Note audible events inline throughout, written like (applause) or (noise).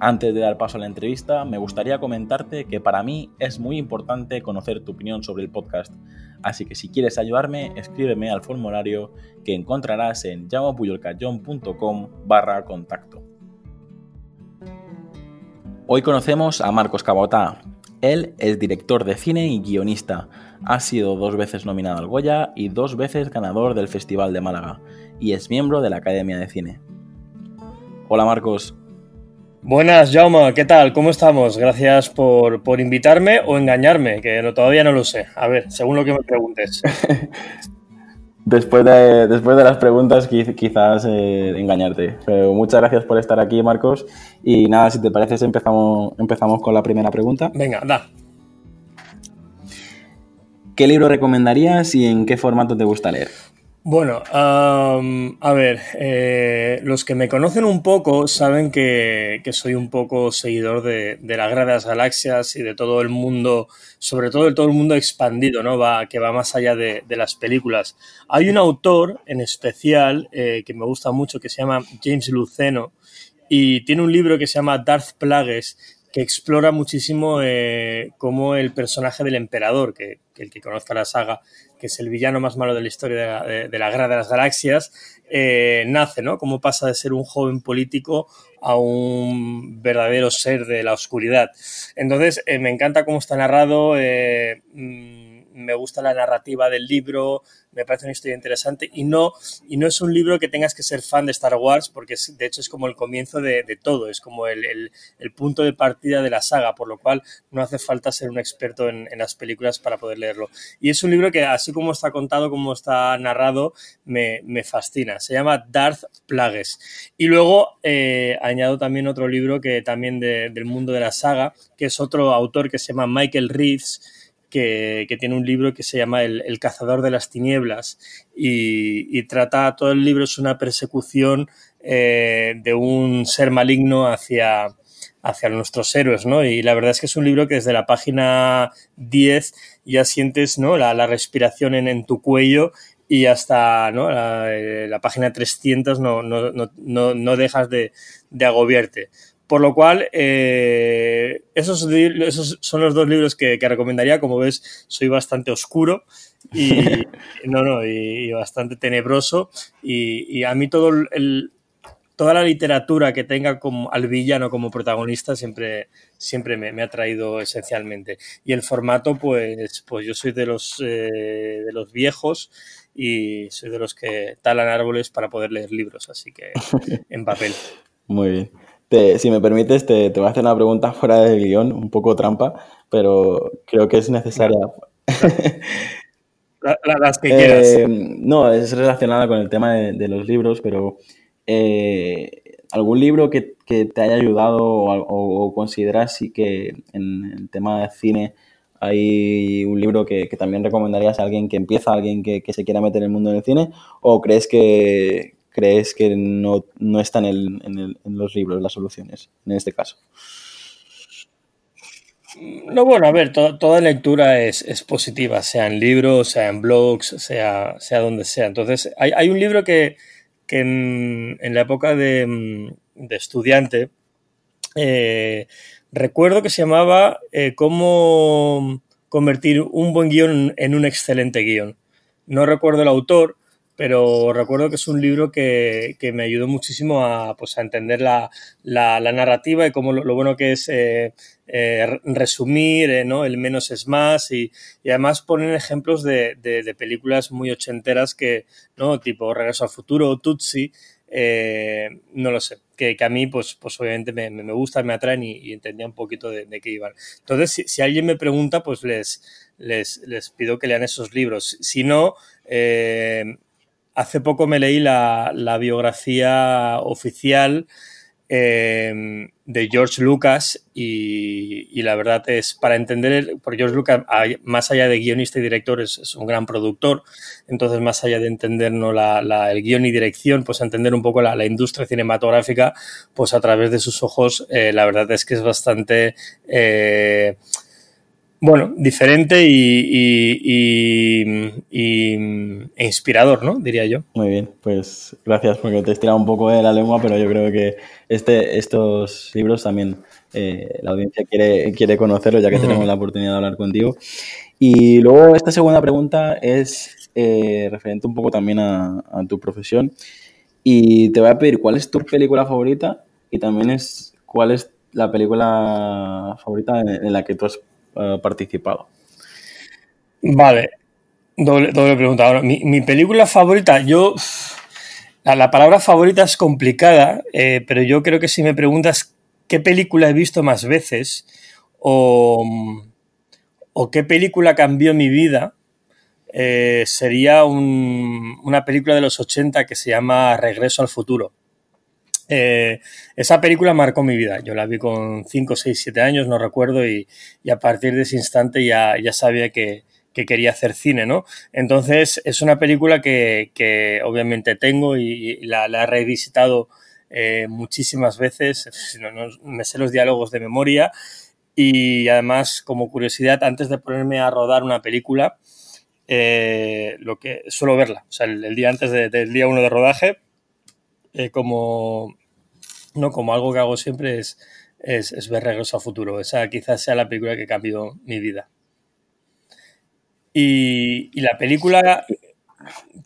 Antes de dar paso a la entrevista, me gustaría comentarte que para mí es muy importante conocer tu opinión sobre el podcast, así que si quieres ayudarme, escríbeme al formulario que encontrarás en llamapuyolcayón.com barra contacto. Hoy conocemos a Marcos Cabotá. Él es director de cine y guionista. Ha sido dos veces nominado al Goya y dos veces ganador del Festival de Málaga, y es miembro de la Academia de Cine. Hola Marcos, Buenas, Jaume, ¿qué tal? ¿Cómo estamos? Gracias por, invitarme o engañarme, que todavía no lo sé. A ver, según lo que me preguntes. (laughs) después, de, después de las preguntas, quizás eh, engañarte. Pero muchas gracias por estar aquí, Marcos. Y nada, si te parece, empezamos, empezamos con la primera pregunta. Venga, da. ¿Qué libro recomendarías y en qué formato te gusta leer? Bueno, a ver, eh, los que me conocen un poco saben que, soy un poco seguidor de, la Guerra de las Galaxias y de todo el mundo, sobre todo de todo el mundo expandido, ¿no? Va, que va más allá de, las películas. Hay un autor en especial eh, que me gusta mucho que se llama James Luceno y tiene un libro que se llama Darth Plagueis que explora muchísimo eh, cómo el personaje del emperador, que, el que conozca la saga, que es el villano más malo de la historia de la, Guerra de las Galaxias, eh, nace, ¿no? Cómo pasa de ser un joven político a un verdadero ser de la oscuridad. Entonces, eh, me encanta cómo está narrado. Mm, me gusta la narrativa del libro, me parece una historia interesante y no, y no es un libro que tengas que ser fan de Star Wars porque de hecho es como el comienzo de, todo, es como el, punto de partida de la saga, por lo cual no hace falta ser un experto en, las películas para poder leerlo. Y es un libro que así como está contado, como está narrado, me, fascina. Se llama Darth Plagues. Y luego eh, añado también otro libro que también del mundo de la saga, que es otro autor que se llama Michael Reeves que, tiene un libro que se llama El, cazador de las tinieblas y, trata, todo el libro es una persecución eh, de un ser maligno hacia, hacia nuestros héroes, ¿no? Y la verdad es que es un libro que desde la página 10 ya sientes, ¿no? La, respiración en, tu cuello y hasta ¿no? la, eh, página 300 no, no, no, no dejas de, de agobiarte. Por lo cual, eh, esos, son los dos libros que, recomendaría. Como ves, soy bastante oscuro y, (laughs) no, no, y, bastante tenebroso. Y, a mí todo el, toda la literatura que tenga como, al villano como protagonista siempre, siempre me, ha traído esencialmente. Y el formato, pues, pues yo soy de los, eh, de los viejos y soy de los que talan árboles para poder leer libros, así que (laughs) en papel. Muy bien si me permites, te, voy a hacer una pregunta fuera del guion, un poco trampa, pero creo que es necesaria. las que quieras. Eh, no, es relacionada con el tema de, los libros, pero eh, ¿algún libro que, te haya ayudado o, consideras que en el tema de cine hay un libro que, también recomendarías a alguien que empieza, a alguien que, que, se quiera meter en el mundo del cine? ¿O crees que, crees que no, no están en, en, los libros las soluciones, en este caso? No, bueno, a ver, toda lectura es, positiva, sea en libros, sea en blogs, sea, sea donde sea. Entonces, hay, un libro que, en, la época de, estudiante eh, recuerdo que se llamaba eh, Cómo convertir un buen guion en un excelente guion. No recuerdo el autor, pero recuerdo que es un libro que, me ayudó muchísimo a, pues, a entender la, narrativa y cómo lo, bueno que es eh, eh, resumir, eh, ¿no? el menos es más y, además ponen ejemplos de, películas muy ochenteras que, ¿no? tipo Regreso al Futuro o Tutsi, no lo sé, que, a mí pues, pues obviamente me, me gustan, me atraen y, entendía un poquito de, qué iban. Entonces, si, alguien me pregunta, pues les, les, les pido que lean esos libros. Si no, hace poco me leí la, biografía oficial em, de George Lucas y, la verdad es para entender, porque George Lucas, más allá de guionista y director, es, un gran productor, entonces más allá de entender ¿no? la, el guion y dirección, pues entender un poco la, industria cinematográfica, pues a través de sus ojos, eh, la verdad es que es bastante... Eh, bueno, diferente y, e inspirador, ¿no? Diría yo. Muy bien, pues gracias porque te he estirado un poco de la lengua, pero yo creo que este, estos libros también eh, la audiencia quiere, quiere conocerlos ya que tenemos la oportunidad de hablar contigo. Y luego esta segunda pregunta es eh, referente un poco también a, tu profesión y te voy a pedir cuál es tu película favorita y también es cuál es la película favorita en la que tú has participado. Vale, doble, pregunta. Ahora, mi, película favorita, yo. La, palabra favorita es complicada, eh, pero yo creo que si me preguntas qué película he visto más veces o, qué película cambió mi vida, eh, sería una película de los 80 que se llama Regreso al futuro. Eh, esa película marcó mi vida. Yo la vi con 5, 6, 7 años, no recuerdo, y, a partir de ese instante ya, ya sabía que, quería hacer cine, ¿no? Entonces es una película que, obviamente tengo y, la, he revisitado eh, muchísimas veces, me sé los diálogos de memoria y además como curiosidad, antes de ponerme a rodar una película, eh, lo que suelo verla, o sea, el, día antes del día uno de rodaje, como no, como algo que hago siempre es, es, ver Regreso a Futuro. Esa quizás sea la película que cambió mi vida. Y, la película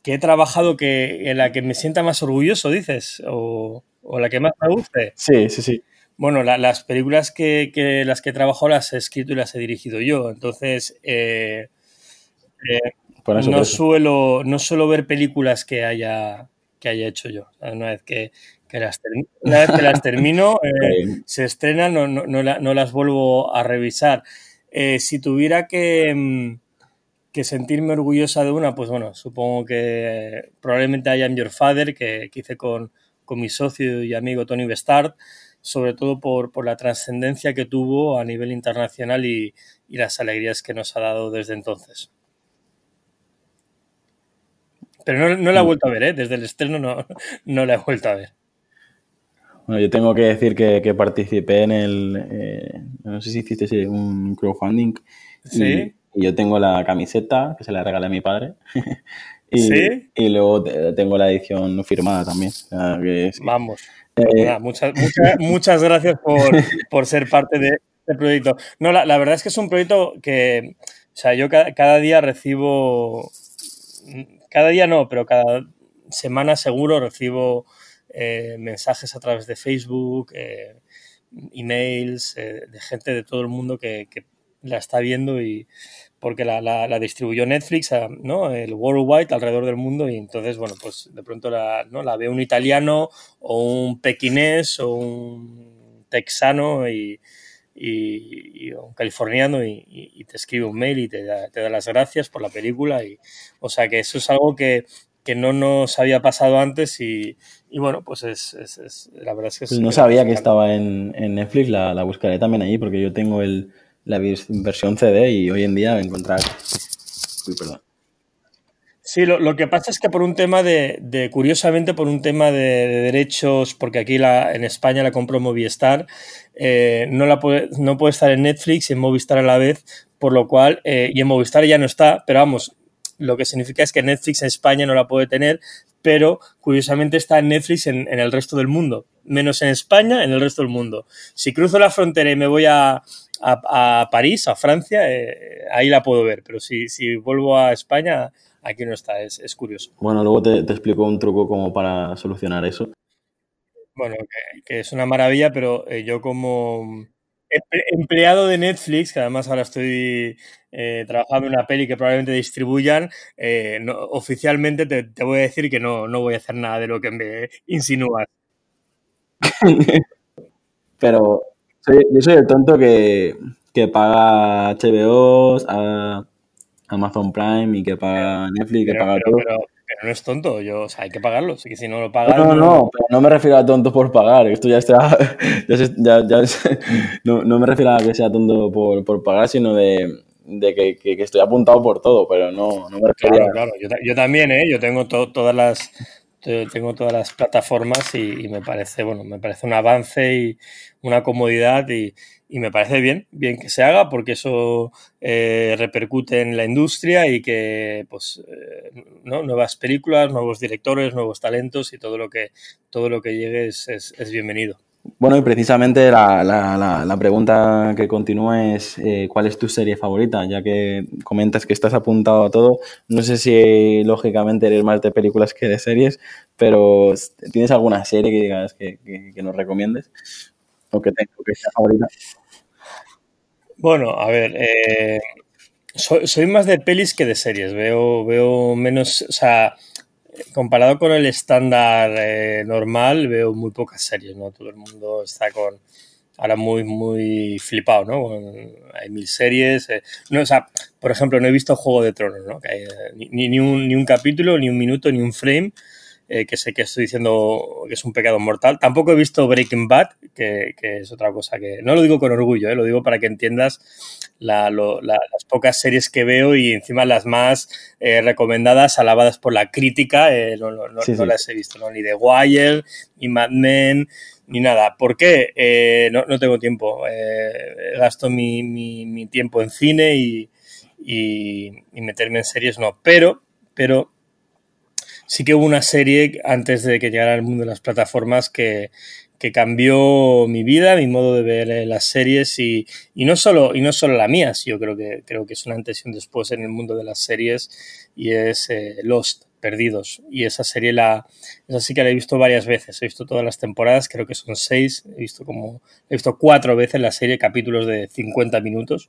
que he trabajado que, en la que me sienta más orgulloso, dices, o, la que más me guste. Sí, sí, sí. Bueno, las películas que, las que he trabajado las he escrito y las he dirigido yo. Entonces, eh, eh, no, suelo, no suelo ver películas que haya, que haya hecho yo. Una vez que, una vez que las termino, (laughs) eh, se estrenan, no, no, las vuelvo a revisar. Eh, si tuviera mm, que, sentirme orgullosa de una, pues bueno, supongo que probablemente I Am Your Father, que, hice con, mi socio y amigo Tony Bestard, sobre todo por, la trascendencia que tuvo a nivel internacional y, las alegrías que nos ha dado desde entonces. Pero no, la he mm. vuelto a ver, ¿eh? desde el estreno no, (laughs) no la he vuelto a ver. Bueno, yo tengo que decir que, participé en el, eh, no sé si hiciste un crowdfunding. Sí. Y, yo tengo la camiseta que se la regalé a mi padre. (laughs) y, ¿Sí? y luego tengo la edición firmada también. Vamos. Eh, muchas, (laughs) muchas, gracias por, ser parte de este proyecto. No, la, verdad es que es un proyecto que, o sea, yo cada día recibo, cada día no, pero cada semana seguro recibo eh, mensajes a través de Facebook, eh, emails, eh, de gente de todo el mundo que, la está viendo y porque la, distribuyó Netflix, ¿no? El worldwide alrededor del mundo y entonces, bueno, pues de pronto la, ¿no? la ve un italiano o un pequinés o un texano y, un californiano y, te escribe un mail y te da, te da, las gracias por la película y o sea que eso es algo que, que no nos había pasado antes y, bueno, pues es, es, la verdad es que... Pues no sabía que estaba en, Netflix, la, la, buscaré también ahí porque yo tengo el, la versión CD y hoy en día encontrar... Uy, perdón. Sí, lo, que pasa es que por un tema de, curiosamente, por un tema de, derechos, porque aquí la, en España la compró Movistar, eh, no, la puede, no puede estar en Netflix y en Movistar a la vez, por lo cual, eh, y en Movistar ya no está, pero vamos, lo que significa es que Netflix en España no la puede tener, pero curiosamente está en Netflix en, el resto del mundo, menos en España, en el resto del mundo. Si cruzo la frontera y me voy a, París, a Francia, eh, ahí la puedo ver, pero si, si vuelvo a España, aquí no está, es, curioso. Bueno, luego te, explico un truco como para solucionar eso. Bueno, que, es una maravilla, pero eh, yo como empleado de Netflix, que además ahora estoy eh, trabajando en una peli que probablemente distribuyan, eh, oficialmente te, voy a decir que no, no voy a hacer nada de lo que me insinúas. (laughs) Pero yo soy el tonto que, paga HBO, a Amazon Prime y que paga Netflix, que paga todo. No es tonto, yo, o sea, hay que pagarlo, que si no lo pagas... No, no, no, pero no me refiero a tonto por pagar, esto ya está, (laughs) ya, ya, (laughs) no, no, me refiero a que sea tonto por, por pagar, sino de, de que, que, estoy apuntado por todo, pero no, no me refiero Claro, claro, yo, yo también, ¿eh? Yo tengo todas las tengo todas las plataformas y, me parece, bueno, me parece un avance y una comodidad y, y me parece bien, bien que se haga porque eso eh, repercute en la industria y que pues eh, ¿no? nuevas películas, nuevos directores, nuevos talentos y todo lo que todo lo que llegue es, es, bienvenido. Bueno, y precisamente la, la, la, pregunta que continúa es eh, ¿cuál es tu serie favorita? Ya que comentas que estás apuntado a todo, no sé si lógicamente eres más de películas que de series, pero ¿tienes alguna serie que digas que, que, nos recomiendes? O que, tenga, que sea favorita. Bueno, a ver, eh, soy, más de pelis que de series. Veo, veo menos, o sea, comparado con el estándar eh, normal, veo muy pocas series, ¿no? Todo el mundo está con ahora muy, muy flipado, ¿no? hay mil series. Eh, no, o sea, por ejemplo, no he visto Juego de Tronos, ¿no? ni, ni, un, ni un capítulo, ni un minuto, ni un frame eh, que sé que estoy diciendo que es un pecado mortal. Tampoco he visto Breaking Bad, que, es otra cosa que... No lo digo con orgullo, eh, lo digo para que entiendas las pocas series que veo y encima las más eh, recomendadas, alabadas por la crítica, no, las he visto, ni The Wire, ni Mad Men, ni nada. ¿Por qué? no, tengo tiempo. gasto mi, tiempo en cine y, y, y meterme en series no. Pero, pero sí que hubo una serie antes de que llegara al mundo de las plataformas que, cambió mi vida, mi modo de ver eh, las series y, no solo, y no solo la mía, yo creo que, creo que es una antes y un después en el mundo de las series y es eh, Lost, Perdidos. Y esa serie la, esa sí que la he visto varias veces, he visto todas las temporadas, creo que son seis, he visto como, he visto cuatro veces la serie, capítulos de 50 minutos.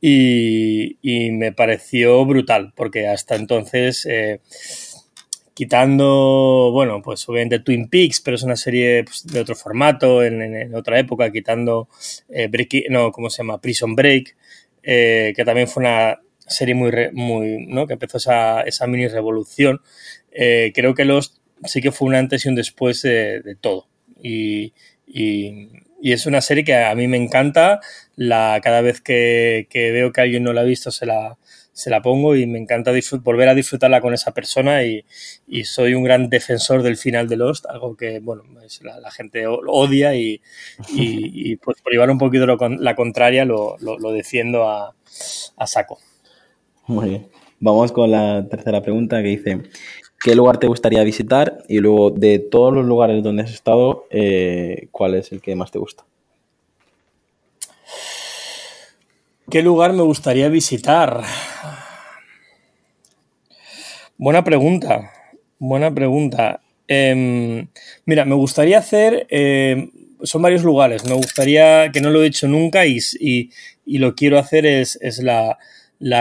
Y, me pareció brutal, porque hasta entonces eh, quitando, bueno, pues obviamente Twin Peaks, pero es una serie pues, de otro formato, en, otra época, quitando, eh, no, ¿cómo se llama? Prison Break, eh, que también fue una serie muy, muy ¿no? Que empezó esa, esa mini revolución. Eh, creo que los sí que fue un antes y un después de, todo. Y, y, y, es una serie que a mí me encanta. La, cada vez que, que veo que alguien no la ha visto, se la, se la pongo y me encanta volver a disfrutarla con esa persona y, soy un gran defensor del final de Lost, algo que, bueno, la, gente odia y, pues por llevar un poquito la contraria lo, defiendo a, saco. Muy bien. Vamos con la tercera pregunta que dice, ¿qué lugar te gustaría visitar? Y luego, de todos los lugares donde has estado, eh, ¿cuál es el que más te gusta? ¿Qué lugar me gustaría visitar? Buena pregunta, buena pregunta. Em, mira, me gustaría hacer, em, son varios lugares, me gustaría, que no lo he hecho nunca y, lo quiero hacer, es, la,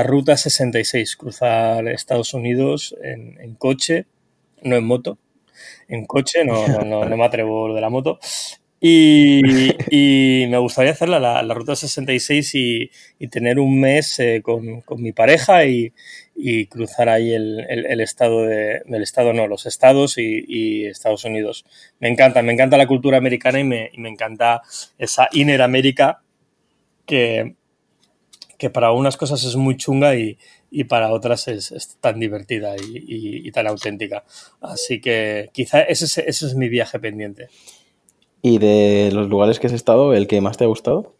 Ruta 66, cruzar Estados Unidos en, coche, no en moto, en coche, no, no, no me atrevo de la moto. Y, me gustaría hacer la, Ruta 66 y, tener un mes eh, con, mi pareja y, cruzar ahí el, estado de, del estado, no, los estados y, Estados Unidos. Me encanta, me encanta la cultura americana y me, encanta esa Inner América que, que para unas cosas es muy chunga y, para otras es, tan divertida y, tan auténtica. Así que quizá ese, ese es mi viaje pendiente. ¿Y de los lugares que has estado, el que más te ha gustado?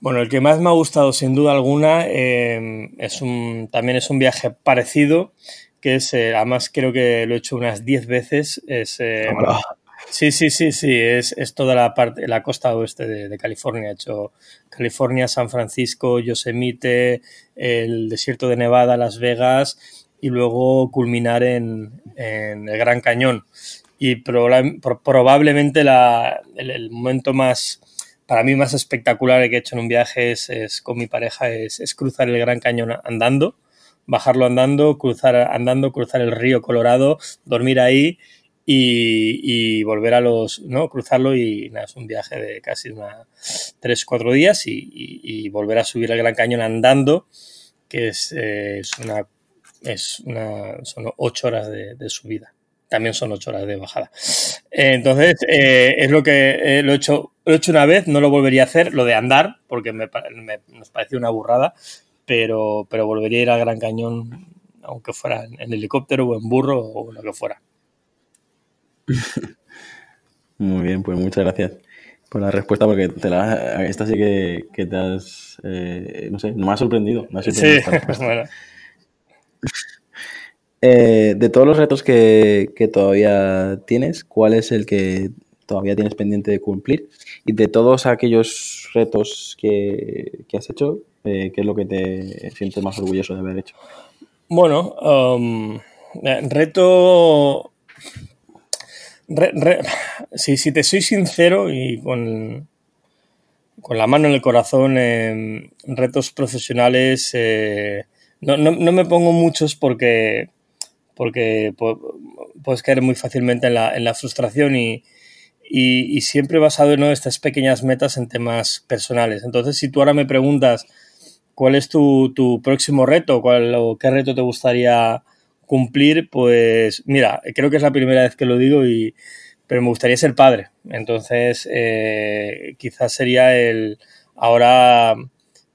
Bueno, el que más me ha gustado, sin duda alguna, eh, es un, también es un viaje parecido, que es, eh, además creo que lo he hecho unas 10 veces. Es, eh, sí, sí, sí, sí, es, es, toda la parte, la costa oeste de, California. He hecho California, San Francisco, Yosemite, el desierto de Nevada, Las Vegas y luego culminar en, en el Gran Cañón y probablemente el, momento más, para mí más espectacular que he hecho en un viaje es, con mi pareja, es, cruzar el Gran Cañón andando, bajarlo andando, cruzar andando, cruzar el río Colorado, dormir ahí y, volver a los, ¿no? Cruzarlo y nada, es un viaje de casi una, tres, cuatro días y, volver a subir el Gran Cañón andando, que es, eh, es una es una, son ocho horas de, de subida también son ocho horas de bajada. Entonces, eh, es lo que eh, lo, he hecho, lo he hecho una vez, no lo volvería a hacer, lo de andar, porque me, nos pareció una burrada, pero, pero volvería a ir al Gran Cañón, aunque fuera en, helicóptero o en burro o lo que fuera. (laughs) Muy bien, pues muchas gracias por la respuesta, porque te la, esta sí que, que te has, eh, no sé, me ha sorprendido. Me ha sorprendido sí, (laughs) bueno. Eh, de todos los retos que, todavía tienes, ¿cuál es el que todavía tienes pendiente de cumplir? Y de todos aquellos retos que, has hecho, eh, ¿qué es lo que te sientes más orgulloso de haber hecho? Bueno, um, eh, reto... si, te soy sincero y con, con la mano en el corazón, en retos profesionales, no, no, me pongo muchos porque porque puedes caer muy fácilmente en la, en la frustración y, y, siempre basado en estas pequeñas metas en temas personales. Entonces, si tú ahora me preguntas cuál es tu, tu próximo reto, cuál, o qué reto te gustaría cumplir, pues mira, creo que es la primera vez que lo digo y pero me gustaría ser padre. Entonces, eh, quizás sería el ahora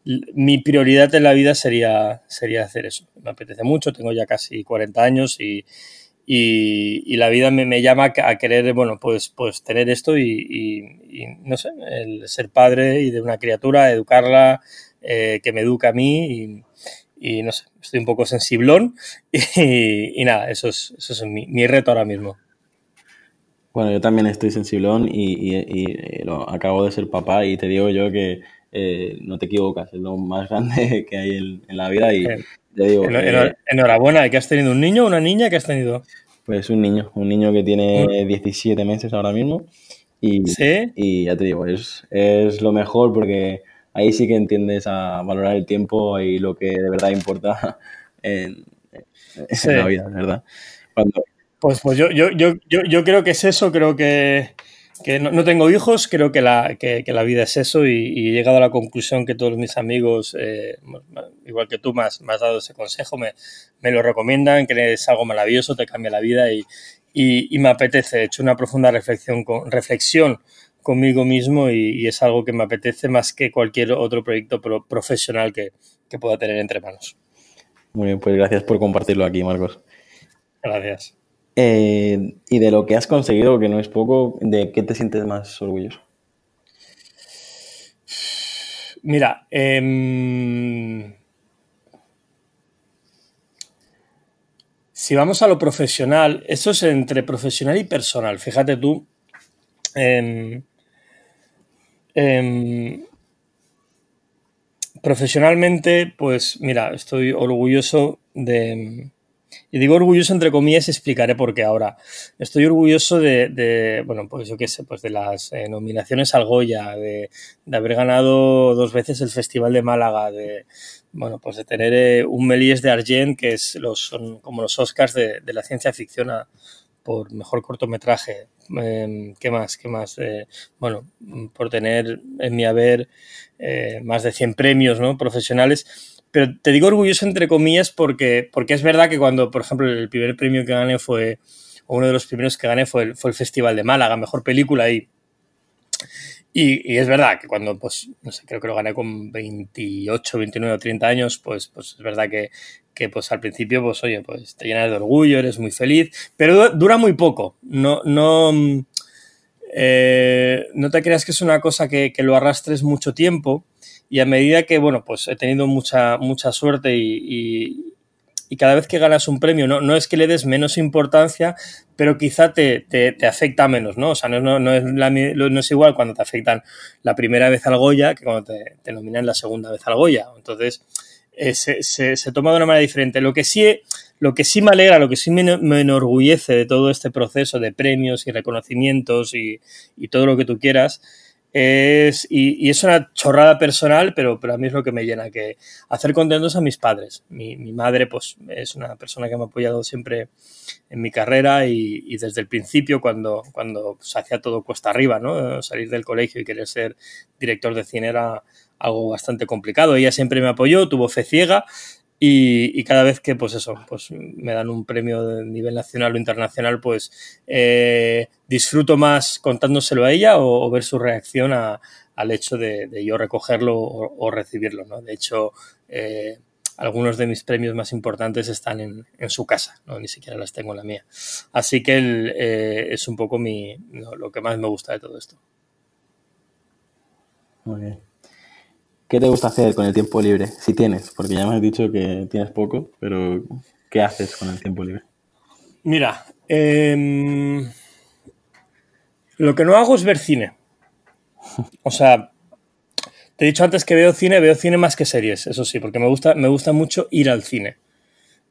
mi prioridad en la vida sería, sería hacer eso. Me apetece mucho, tengo ya casi 40 años y, la vida me, llama a querer, bueno, pues, pues tener esto y, no sé, el ser padre y de una criatura, educarla, eh, que me educa a mí y, no sé, estoy un poco sensiblón (laughs) y, nada, eso es, eso es mi, reto ahora mismo. Bueno, yo también estoy sensiblón y, lo, acabo de ser papá y te digo yo que eh, no te equivocas, es lo más grande (laughs) que hay en, la vida y te digo... enhorabuena, ¿que has tenido un niño o una niña que has tenido? Pues un niño, un niño que tiene 17 meses ahora mismo y, y ya te digo, es, es lo mejor porque ahí sí que entiendes a valorar el tiempo y lo que de verdad importa (laughs) en, la vida, ¿verdad? Pues, pues yo, yo, yo, yo, creo que es eso, creo que que no, tengo hijos, creo que la, que, la vida es eso y, he llegado a la conclusión que todos mis amigos, eh, igual que tú me has, dado ese consejo, me, me, lo recomiendan, que es algo maravilloso, te cambia la vida y, y, me apetece. He hecho una profunda reflexión, con, reflexión conmigo mismo y, es algo que me apetece más que cualquier otro proyecto profesional que, que pueda tener entre manos. Muy bien, pues gracias por compartirlo aquí, Marcos. Gracias. Eh, y de lo que has conseguido, que no es poco, ¿de qué te sientes más orgulloso? Mira, em, si vamos a lo profesional, esto es entre profesional y personal. Fíjate tú, em, em, profesionalmente, pues mira, estoy orgulloso de y digo orgulloso entre comillas, explicaré por qué ahora. Estoy orgulloso de, bueno, pues yo qué sé, pues de las eh, nominaciones al Goya, de, haber ganado dos veces el Festival de Málaga, de, bueno, pues de tener eh, un Méliès de Argent, que es los, son como los Oscars de, la ciencia ficción por mejor cortometraje. Em, ¿Qué más? ¿Qué más? Eh, bueno, por tener en mi haber más de 100 premios ¿no? profesionales pero te digo orgulloso entre comillas porque, porque es verdad que cuando, por ejemplo, el primer premio que gané fue, o uno de los primeros que gané fue el, fue el Festival de Málaga, mejor película y, y, es verdad que cuando, pues, no sé, creo que lo gané con 28, 29 o 30 años, pues, pues es verdad que, que pues al principio, pues oye, pues te llenas de orgullo, eres muy feliz, pero dura muy poco. No, no, eh, no te creas que es una cosa que, que lo arrastres mucho tiempo y a medida que, bueno, pues he tenido mucha, mucha suerte y, cada vez que ganas un premio, no, no es que le des menos importancia, pero quizá te, afecta menos, ¿no? O sea, no, no, es no, es igual cuando te afectan la primera vez al Goya que cuando te, nominan la segunda vez al Goya. Entonces, eh, se, se, toma de una manera diferente. Lo que sí, lo que sí me alegra, lo que sí me, enorgullece de todo este proceso de premios y reconocimientos y, y todo lo que tú quieras, es, y, es una chorrada personal, pero, pero a mí es lo que me llena, que hacer contentos a mis padres. Mi, madre, pues, es una persona que me ha apoyado siempre en mi carrera y, desde el principio, cuando, cuando se hacía todo cuesta arriba, ¿no? Salir del colegio y querer ser director de cine era algo bastante complicado. Ella siempre me apoyó, tuvo fe ciega Y, cada vez que, pues eso, pues me dan un premio de nivel nacional o internacional, pues eh, disfruto más contándoselo a ella o, ver su reacción al hecho de, yo recogerlo o, recibirlo, ¿no? De hecho, eh, algunos de mis premios más importantes están en, su casa, ¿no? ni siquiera las tengo en la mía. Así que eh, es un poco mi, lo que más me gusta de todo esto. Muy bien. ¿Qué te gusta hacer con el tiempo libre? Si tienes, porque ya me has dicho que tienes poco, pero ¿qué haces con el tiempo libre? Mira, em, lo que no hago es ver cine. (laughs) O sea, te he dicho antes que veo cine, veo cine más que series, eso sí, porque me gusta, me gusta mucho ir al cine.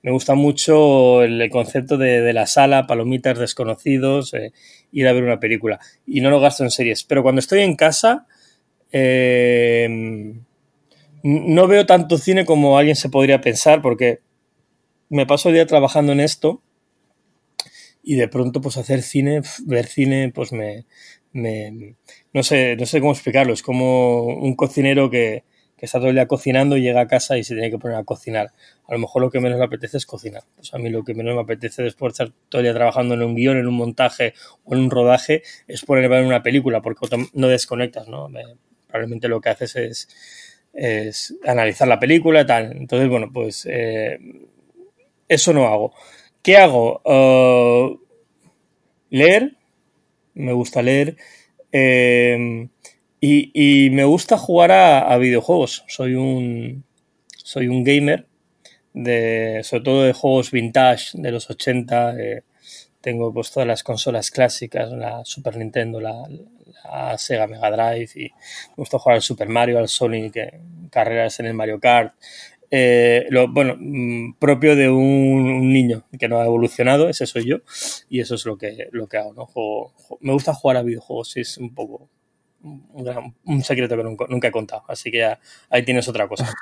Me gusta mucho el concepto de, la sala, palomitas desconocidos, eh, ir a ver una película. Y no lo gasto en series. Pero cuando estoy en casa, eh, no veo tanto cine como alguien se podría pensar porque me paso el día trabajando en esto y de pronto pues hacer cine, ver cine, pues me, no sé, no sé cómo explicarlo, es como un cocinero que, está todo el día cocinando y llega a casa y se tiene que poner a cocinar. A lo mejor lo que menos me apetece es cocinar. Pues a mí lo que menos me apetece después de estar todo el día trabajando en un guion, en un montaje o en un rodaje es ponerme ver una película porque no desconectas, ¿no? probablemente lo que haces es es analizar la película tal. Entonces, bueno, pues eh, eso no hago. ¿Qué hago? Uh, leer, me gusta leer em, y, me gusta jugar a, videojuegos. Soy un, soy un gamer, de, sobre todo de juegos vintage de los 80. Eh, tengo pues todas las consolas clásicas, la Super Nintendo, la, a Sega Mega Drive y me gusta jugar al Super Mario, al Sonic, carreras en el Mario Kart. Eh, lo, bueno, mm, propio de un, niño que no ha evolucionado, ese soy yo, y eso es lo que, lo que hago, ¿no? me gusta jugar a videojuegos, es un poco un, secreto que nunca, he contado, así que ahí tienes otra cosa.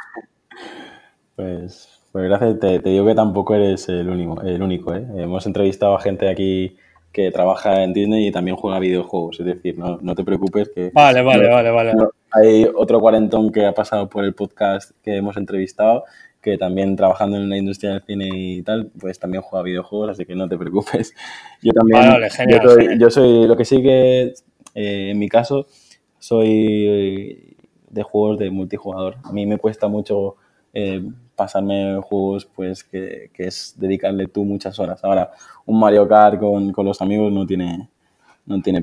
Pues, pues gracias, te, te, digo que tampoco eres el único, el único ¿eh? Hemos entrevistado a gente aquí que trabaja en Disney y también juega videojuegos. Es decir, no, no te preocupes que... Vale, vale, vale, vale. hay otro cuarentón que ha pasado por el podcast que hemos entrevistado que también trabajando en la industria del cine y tal, pues también juega videojuegos, así que no te preocupes. (laughs) Yo también... Vale, genial, yo, soy, yo, soy, lo que sí que, eh, en mi caso, soy de juegos de multijugador. A mí me cuesta mucho eh, pasarme juegos pues que, es dedicarle tú muchas horas. Ahora, un Mario Kart con, los amigos no tiene, no tiene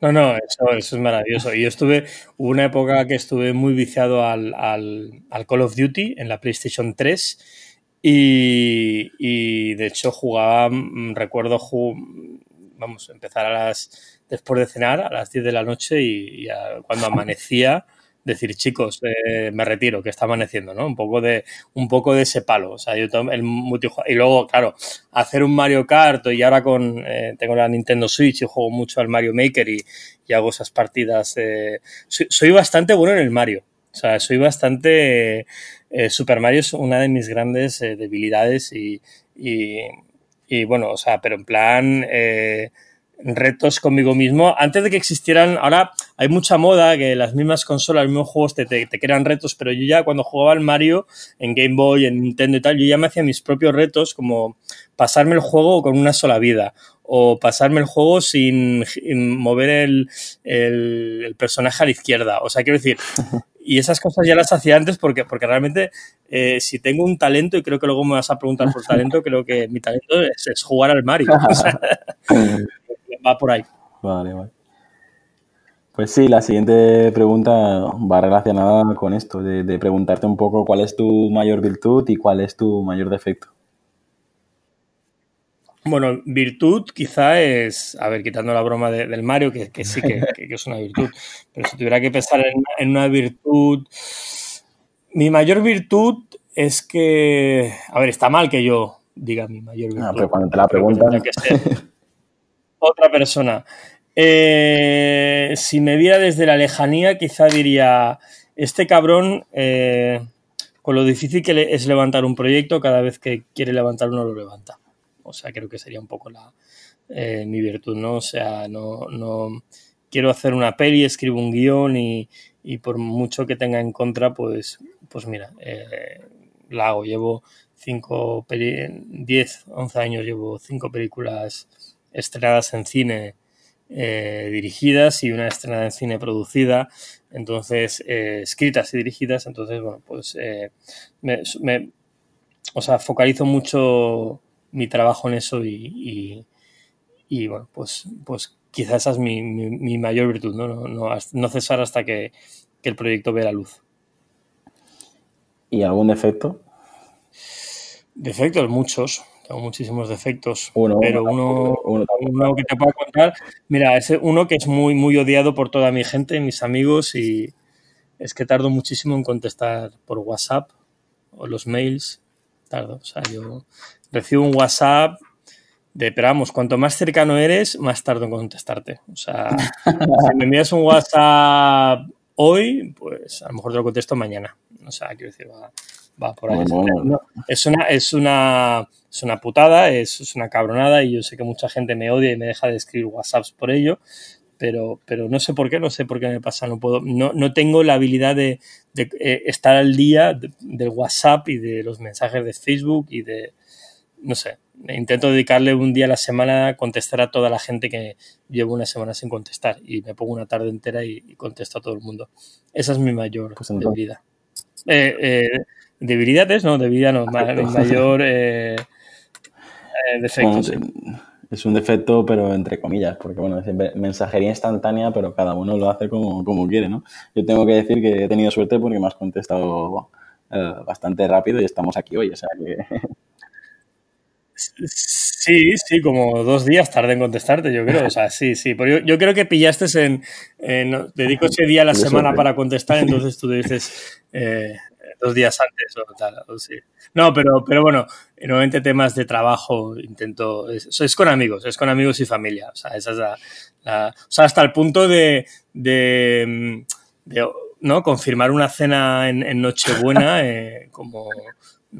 No, no, eso, es maravilloso. Y yo estuve, una época que estuve muy viciado al, Call of Duty en la PlayStation 3 y, de hecho jugaba, mm, recuerdo, vamos, empezar a las, después de cenar a las 10 de la noche y, y cuando amanecía decir, chicos, eh, me retiro, que está amaneciendo, ¿no? Un poco de, un poco de ese palo. O sea, yo el y luego, claro, hacer un Mario Kart y ahora con, eh, tengo la Nintendo Switch y juego mucho al Mario Maker y, hago esas partidas. Eh, soy, bastante bueno en el Mario. O sea, soy bastante, Super Mario es una de mis grandes debilidades y, y, y, bueno, o sea, pero en plan, retos conmigo mismo. Antes de que existieran, ahora hay mucha moda que las mismas consolas, los mismos juegos te, te, crean retos, pero yo ya cuando jugaba al Mario en Game Boy, en Nintendo y tal, yo ya me hacía mis propios retos como pasarme el juego con una sola vida o pasarme el juego sin, mover el, el, personaje a la izquierda. O sea, quiero decir, (laughs) y esas cosas ya las hacía antes porque, porque realmente eh, si tengo un talento, y creo que luego me vas a preguntar por talento, creo que mi talento es, jugar al Mario. (laughs) va por ahí. Vale, vale. Pues sí, la siguiente pregunta va relacionada con esto, de, preguntarte un poco cuál es tu mayor virtud y cuál es tu mayor defecto. Bueno, virtud quizá es, a ver, quitando la broma del Mario, que, sí que, es una virtud, pero si tuviera que pensar en, una virtud, mi mayor virtud es que, a ver, está mal que yo diga mi mayor ah, virtud. Ah, pero cuando te la preguntan... otra persona. Eh, si me viera desde la lejanía, quizá diría, este cabrón, eh, con lo difícil que es levantar un proyecto, cada vez que quiere levantar uno lo levanta. O sea, creo que sería un poco la, eh, mi virtud, ¿no? O sea, no, no quiero hacer una peli, escribo un guion y, por mucho que tenga en contra, pues, pues mira, la hago. Llevo 5, 10, 11 años, llevo cinco películas estrenadas en cine eh, dirigidas y una estrenada en cine producida, entonces eh, escritas y dirigidas, entonces bueno, pues eh, me, o sea, focalizo mucho mi trabajo en eso y, y, bueno, pues, pues quizás esa es mi, mi, mayor virtud, ¿no? No, no, cesar hasta que, que el proyecto vea la luz. ¿Y algún defecto? Defectos, muchos. Tengo muchísimos defectos. pero uno, uno, que te puedo contar. Mira, ese uno que es muy, muy odiado por toda mi gente, mis amigos, y es que tardo muchísimo en contestar por WhatsApp o los mails. Tardo. O sea, yo recibo un WhatsApp de, pero vamos, cuanto más cercano eres, más tardo en contestarte. O sea, (laughs) si me envías un WhatsApp hoy, pues a lo mejor te lo contesto mañana. O sea, quiero decir, va, va por ahí. es, una, es, una, es una putada, es, es, una cabronada y yo sé que mucha gente me odia y me deja de escribir WhatsApps por ello, pero, pero no sé por qué, no sé por qué me pasa, no puedo, no, no tengo la habilidad de, de eh, estar al día del WhatsApp y de los mensajes de Facebook y de, no sé, intento dedicarle un día a la semana a contestar a toda la gente que llevo una semana sin contestar y me pongo una tarde entera y, contesto a todo el mundo. Esa es mi mayor pues debilidad. Eh, eh, debilidades, no, debilidad no, mayor eh, eh, defecto. Es un defecto, pero entre comillas, porque bueno, es mensajería instantánea, pero cada uno lo hace como, como quiere, ¿no? Yo tengo que decir que he tenido suerte porque me has contestado eh, bastante rápido y estamos aquí hoy, o sea que... Sí, sí, como dos días tardé en contestarte, yo creo. O sea, sí, sí. Pero yo, creo que pillaste en, Dedico ese día a la semana para contestar, (laughs) entonces tú dices dos días antes o tal. sí. No, pero, pero bueno, normalmente temas de trabajo intento. Es, es, con amigos, es con amigos y familia. O sea, esa es la. o sea, hasta el punto de. de, ¿no? confirmar una cena en, Nochebuena (laughs) eh, como.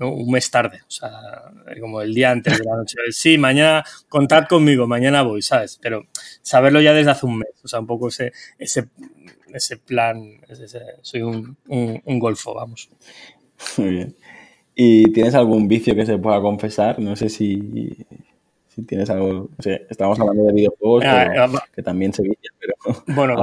un mes tarde, o sea, como el día antes de la noche. Sí, mañana contad conmigo, mañana voy, ¿sabes? Pero saberlo ya desde hace un mes, o sea, un poco ese, ese ese plan, soy un, golfo, vamos. Muy bien. ¿Y tienes algún vicio que se pueda confesar? No sé si, si tienes algo. O sea, estamos hablando de videojuegos, ah, que también se vicia, pero. (laughs) Bueno,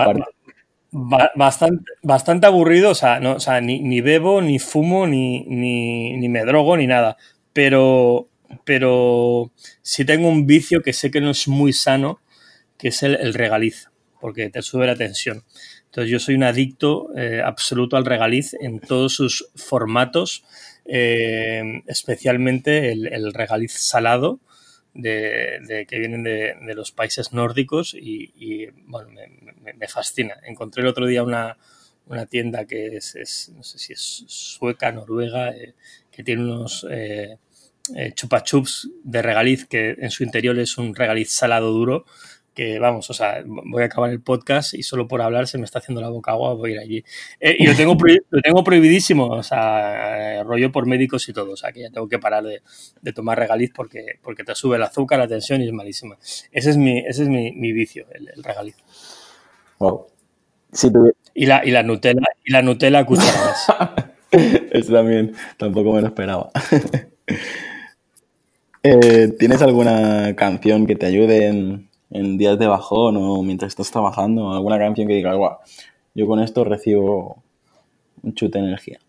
bastante, bastante aburrido, o sea, no, o sea ni, ni bebo, ni fumo, ni, ni, me drogo, ni nada. Pero, pero sí tengo un vicio que sé que no es muy sano, que es el, el regaliz, porque te sube la tensión. Entonces yo soy un adicto eh, absoluto al regaliz en todos sus formatos, eh, especialmente el, regaliz salado. De, que vienen de, los países nórdicos y, bueno, me, fascina. Encontré el otro día una, tienda que es, no sé si es sueca, noruega, eh, que tiene unos chupa chups de regaliz que en su interior es un regaliz salado duro que vamos, o sea, voy a acabar el podcast y solo por hablar se me está haciendo la boca agua, voy a ir allí. Eh, y lo tengo, (laughs) lo tengo prohibidísimo, o sea, rollo por médicos y todo, o sea, que ya tengo que parar de, tomar regaliz porque, porque te sube el azúcar, la tensión y es malísima. Ese es mi, ese es mi, vicio, el, regaliz. Wow. y, la, y la Nutella, y la Nutella cucharadas. (laughs) Eso también, tampoco me lo esperaba. (laughs) Eh, ¿Tienes alguna canción que te ayude en, en días de bajón o mientras estás trabajando, alguna canción que diga, guau, yo con esto recibo un chute de energía.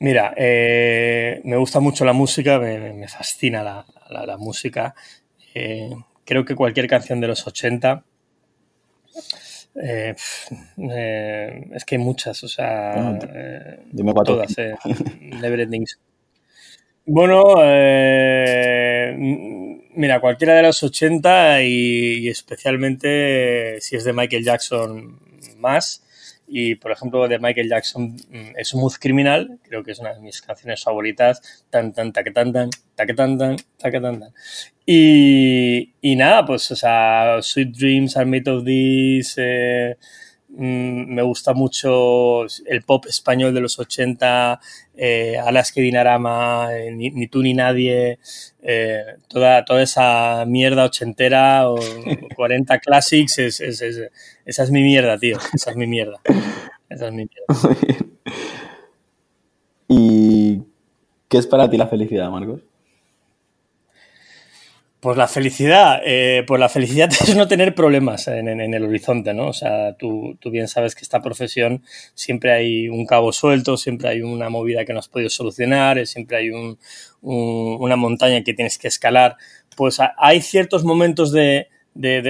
Mira, eh, me gusta mucho la música, me, fascina la, música. Eh, creo que cualquier canción de los 80, eh, es que hay muchas, o sea, dime todas, Never Endings. Bueno, eh, mira, cualquiera de los 80 y, especialmente si es de Michael Jackson más. Y por ejemplo, de Michael Jackson, mm, Smooth Criminal, creo que es una de mis canciones favoritas. Tan, tan, ta, tan, tan, tan, tan, tan, tan. Y, y nada, pues, o sea, Sweet Dreams are made of this. Eh, Mm, me gusta mucho el pop español de los 80, eh, Alaska Dinarama, eh, ni, tú ni nadie, eh, toda, toda esa mierda ochentera o (laughs) 40 classics, es, esa es mi mierda, tío, esa es mi mierda. Esa es mi mierda. ¿Y qué es para ti la felicidad, Marcos? Pues la felicidad, eh, pues la felicidad (laughs) es no tener problemas en, el horizonte, ¿no? O sea, tú, bien sabes que esta profesión siempre hay un cabo suelto, siempre hay una movida que no has podido solucionar, siempre hay una montaña que tienes que escalar. Pues hay ciertos momentos de,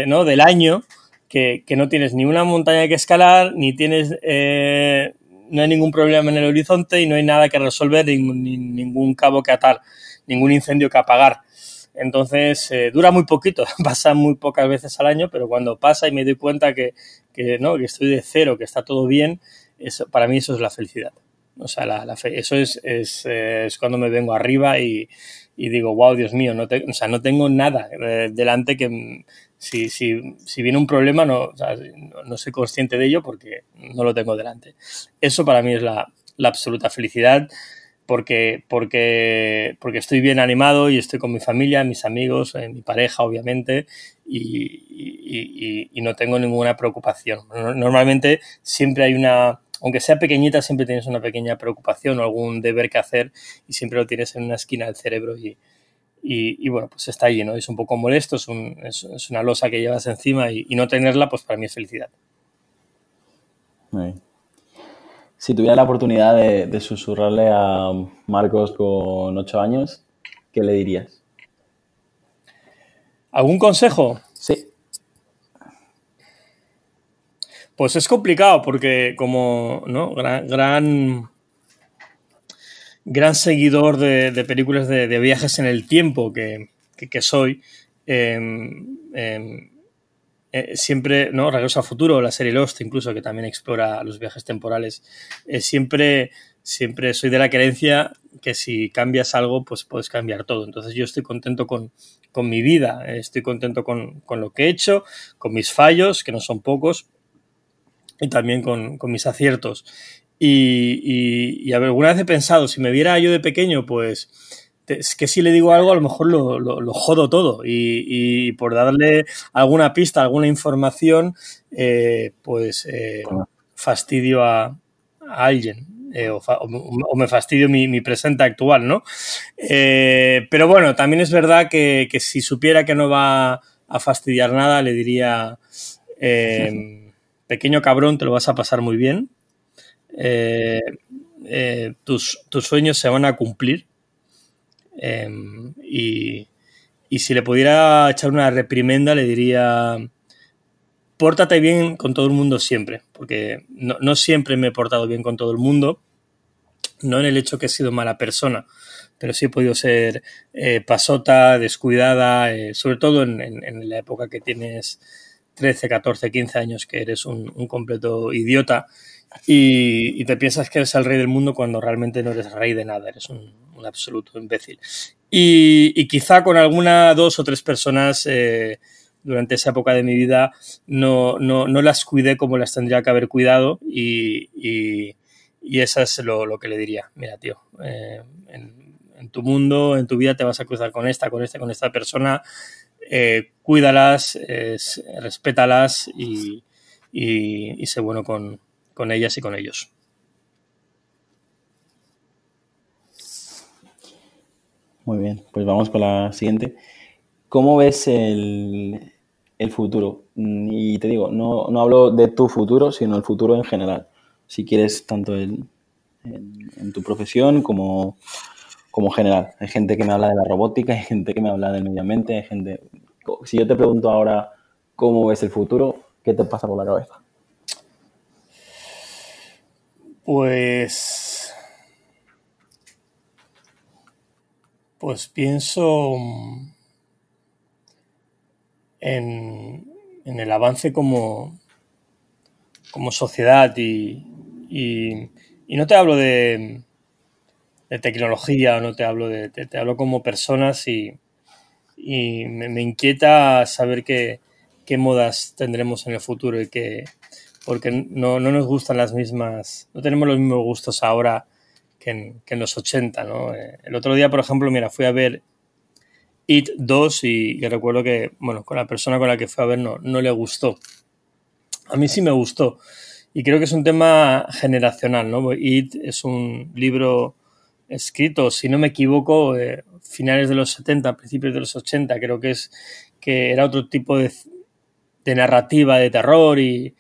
¿no? del año que, no tienes ni una montaña que escalar, ni tienes, eh, no hay ningún problema en el horizonte y no hay nada que resolver, ni ningún cabo que atar, ningún incendio que apagar. Entonces, eh, dura muy poquito, (laughs) pasa muy pocas veces al año, pero cuando pasa y me doy cuenta que, ¿no? que estoy de cero, que está todo bien, eso, para mí eso es la felicidad. O sea, la, eso es, es, es, cuando me vengo arriba y, digo, wow, Dios mío, no, o sea, no tengo nada eh, delante que si, si, si, viene un problema no, o sea, no, soy consciente de ello porque no lo tengo delante. Eso para mí es la, la absoluta felicidad porque, porque, porque estoy bien animado y estoy con mi familia, mis amigos, eh, mi pareja, obviamente, y, no tengo ninguna preocupación. Normalmente siempre hay una, aunque sea pequeñita, siempre tienes una pequeña preocupación o algún deber que hacer y siempre lo tienes en una esquina del cerebro y, bueno, pues está ahí, ¿no? Es un poco molesto, es, es, una losa que llevas encima y, no tenerla, pues para mí es felicidad. Si tuviera la oportunidad de, susurrarle a Marcos con ocho años, ¿qué le dirías? ¿Algún consejo? Sí. Pues es complicado porque como ¿no? gran, gran, seguidor de, películas de, viajes en el tiempo que, soy, em, em, eh, siempre, ¿no? Regreso a futuro, la serie Lost, incluso, que también explora los viajes temporales, eh, siempre, siempre soy de la creencia que si cambias algo, pues puedes cambiar todo. Entonces yo estoy contento con, mi vida, eh, estoy contento con, lo que he hecho, con mis fallos, que no son pocos, y también con, mis aciertos. Y, y, y, a alguna vez he pensado, si me viera yo de pequeño, pues es que si le digo algo, a lo mejor lo, lo, jodo todo. Y, por darle alguna pista, alguna información, eh, pues eh, fastidio a, alguien. Eh, o, me fastidio mi, presente actual, ¿no? pero bueno, también es verdad que, si supiera que no va a fastidiar nada, le diría, pequeño cabrón, te lo vas a pasar muy bien. tus, tus sueños se van a cumplir Em, y, si le pudiera echar una reprimenda, le diría, pórtate bien con todo el mundo siempre, porque no, siempre me he portado bien con todo el mundo, no en el hecho que he sido mala persona, pero sí he podido ser eh, pasota, descuidada, eh, sobre todo en, la época que tienes 13, 14, 15 años, que eres un, completo idiota y, y, te piensas que eres el rey del mundo cuando realmente no eres rey de nada, eres un, un absoluto imbécil. Y, quizá con alguna, dos o tres personas eh, durante esa época de mi vida no, no, las cuidé como las tendría que haber cuidado y, y, eso es lo, que le diría. Mira, tío, eh, en, tu mundo, en tu vida te vas a cruzar con esta, con esta, con esta persona. Eh, cuídalas, respétalas y, y, sé bueno con, con ellas y con ellos. Muy bien, pues vamos con la siguiente. ¿Cómo ves el, futuro? Mm, y te digo, no, hablo de tu futuro, sino el futuro en general. Si quieres, tanto en, en, tu profesión como, como general. Hay gente que me habla de la robótica, hay gente que me habla del medio ambiente, hay gente... Si yo te pregunto ahora cómo ves el futuro, ¿qué te pasa por la cabeza? Pues Pues pienso en, el avance como, como sociedad y, no te hablo de, de tecnología, no te hablo de, te, hablo como personas y, me, inquieta saber qué, qué modas tendremos en el futuro y que, porque no, no nos gustan las mismas, no tenemos los mismos gustos ahora que en, los 80, ¿no? Eh, el otro día, por ejemplo, mira, fui a ver It 2 y, recuerdo que, bueno, con la persona con la que fui a ver no, no le gustó. A mí sí me gustó. Y creo que es un tema generacional, ¿no? It es un libro escrito, si no me equivoco, finales de los 70, principios de los 80, creo que es que era otro tipo de, de narrativa de terror y,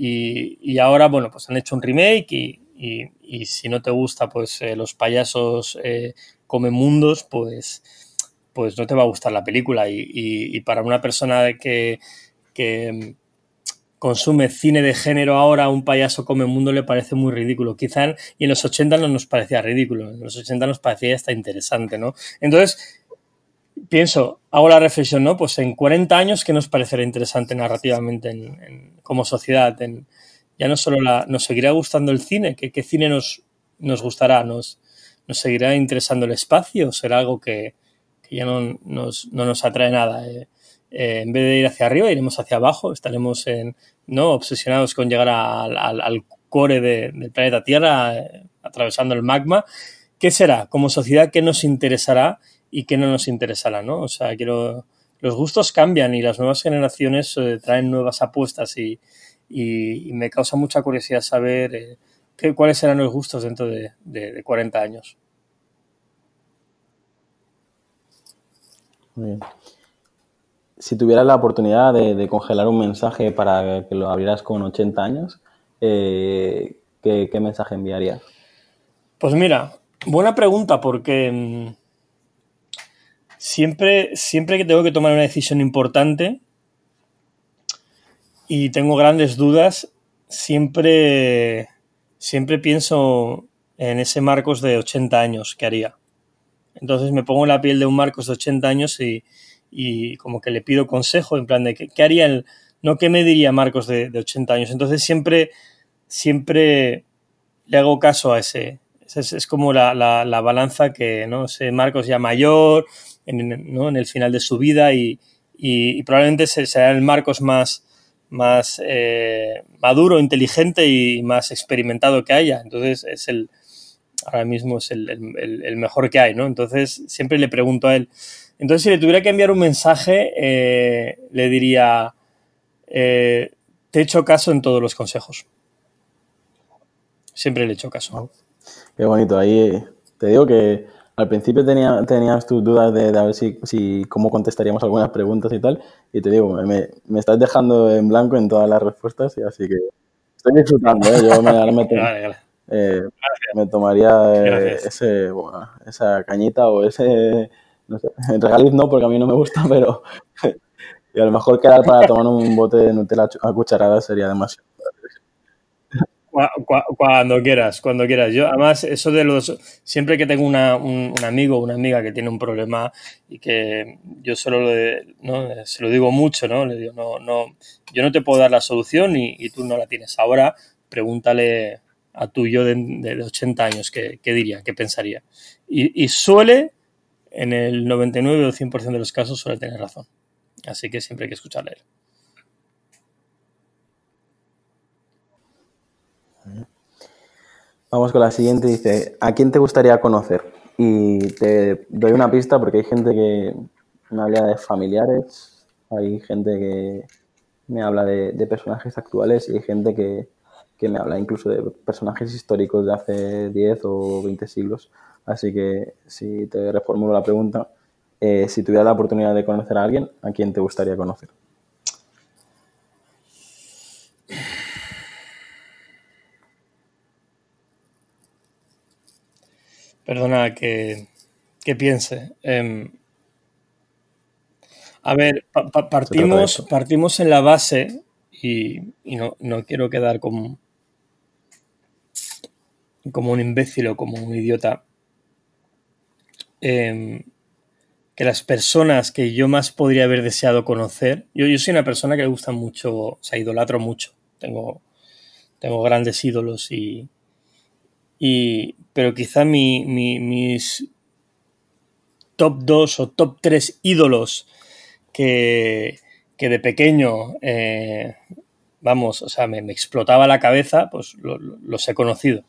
y, ahora, bueno, pues han hecho un remake y, y si no te gusta, pues eh, los payasos eh, mundos, pues, pues no te va a gustar la película. Y, para una persona que, que, consume cine de género ahora, un payaso come mundo le parece muy ridículo. Quizá y en los 80 no nos parecía ridículo, en los 80 nos parecía hasta interesante, ¿no? Entonces, pienso, hago la reflexión, ¿no? Pues en 40 años, ¿qué nos parecerá interesante narrativamente como sociedad? Ya no solo la, nos seguirá gustando el cine, ¿qué, cine nos, nos gustará? ¿Nos, ¿Nos seguirá interesando el espacio? ¿Será algo que, ya no nos, no nos, atrae nada? Eh, eh, en vez de ir hacia arriba, iremos hacia abajo, estaremos en, ¿no? obsesionados con llegar al, core del planeta Tierra, eh, atravesando el magma. ¿Qué será? Como sociedad, ¿qué nos interesará? y qué no nos interesará, ¿no? O sea, quiero, los gustos cambian y las nuevas generaciones traen nuevas apuestas y, me causa mucha curiosidad saber eh, qué, cuáles serán los gustos dentro de, de, 40 años. Bien. Si tuvieras la oportunidad de, congelar un mensaje para que lo abrieras con 80 años, eh, ¿qué, ¿qué mensaje enviarías? Pues mira, buena pregunta porque mm, siempre, siempre que tengo que tomar una decisión importante y tengo grandes dudas, siempre, siempre pienso en ese Marcos de 80 años que haría. Entonces me pongo en la piel de un Marcos de 80 años y, como que le pido consejo en plan de qué, haría el, no qué me diría Marcos de, 80 años. Entonces siempre, siempre le hago caso a ese. Es, como la, la, balanza que, ¿no? Ese Marcos ya mayor, en, el final de su vida y, probablemente será el Marcos más, más eh, maduro, inteligente y más experimentado que haya. Entonces es el, ahora mismo es el, mejor que hay, ¿no? Entonces siempre le pregunto a él. Entonces si le tuviera que enviar un mensaje, eh, le diría, eh, te he hecho caso en todos los consejos. Siempre le he hecho caso. Qué bonito. Ahí te digo que al principio tenía, tenías tus dudas de, ver si, si, cómo contestaríamos algunas preguntas y tal, y te digo, me, me, estás dejando en blanco en todas las respuestas, y así que estoy disfrutando, ¿eh? Yo me, (laughs) eh, me tomaría eh, ese, esa cañita o ese, no sé, (laughs) regaliz no, porque a mí no me gusta, (laughs) pero y a lo mejor quedar para tomar un bote de Nutella a cucharadas sería demasiado. Cuando quieras, cuando quieras. Yo, además, eso de los. Siempre que tengo una, un, amigo o una amiga que tiene un problema y que yo solo ¿no? se lo digo mucho, ¿no? Le digo, no, no, yo no te puedo dar la solución y, tú no la tienes. Ahora, pregúntale a tu yo de, de 80 años qué, diría, qué pensaría. Y, y suele, en el 99 o 100% de los casos, suele tener razón. Así que siempre hay que escucharle él. Vamos con la siguiente. Dice, ¿a quién te gustaría conocer? Y te doy una pista porque hay gente que me habla de familiares, hay gente que me habla de, personajes actuales y hay gente que, me habla incluso de personajes históricos de hace 10 o 20 siglos. Así que si te reformulo la pregunta, eh, si tuvieras la oportunidad de conocer a alguien, ¿a quién te gustaría conocer? Perdona que, piense. Em, a ver, partimos, partimos en la base y, no, quiero quedar como, como un imbécil o como un idiota. Em, que las personas que yo más podría haber deseado conocer, yo, yo soy una persona que le gusta mucho, o sea, idolatro mucho. Tengo, tengo grandes ídolos y, y, pero quizá mis top 2 o top 3 ídolos que, de pequeño, eh, vamos, o sea, me, explotaba la cabeza, pues los he conocido.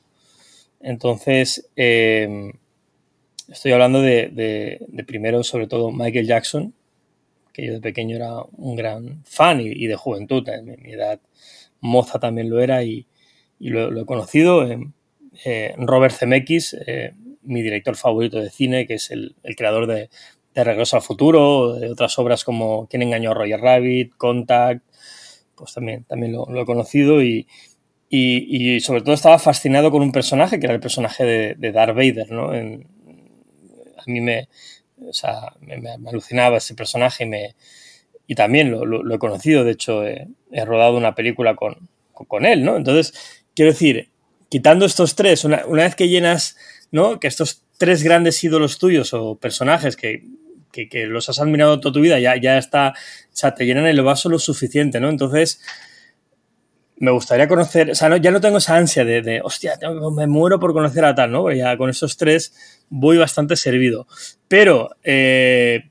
Entonces, em, estoy hablando de, primero, sobre todo, Michael Jackson, que yo de pequeño era un gran fan y, de juventud, en mi, edad moza también lo era y, lo, he conocido. Robert Zemeckis, eh, mi director favorito de cine, que es el, creador de, de, Regreso al Futuro, de otras obras como Quién engañó a Roger Rabbit, Contact, pues también, también lo, he conocido y, y, sobre todo estaba fascinado con un personaje que era el personaje de, Darth Vader, ¿no? a mí me, me, alucinaba ese personaje y, me, y también lo, he conocido, de hecho he, rodado una película con, con, él, ¿no? Entonces, quiero decir, quitando estos tres, una, vez que llenas, ¿no? Que estos tres grandes ídolos tuyos o personajes que, que, los has admirado toda tu vida, ya, ya está, o sea, te llenan el vaso lo suficiente, ¿no? Entonces, me gustaría conocer, o sea, ya no tengo esa ansia de, de hostia, me muero por conocer a tal, ¿no? Ya con esos tres voy bastante servido. Pero eh,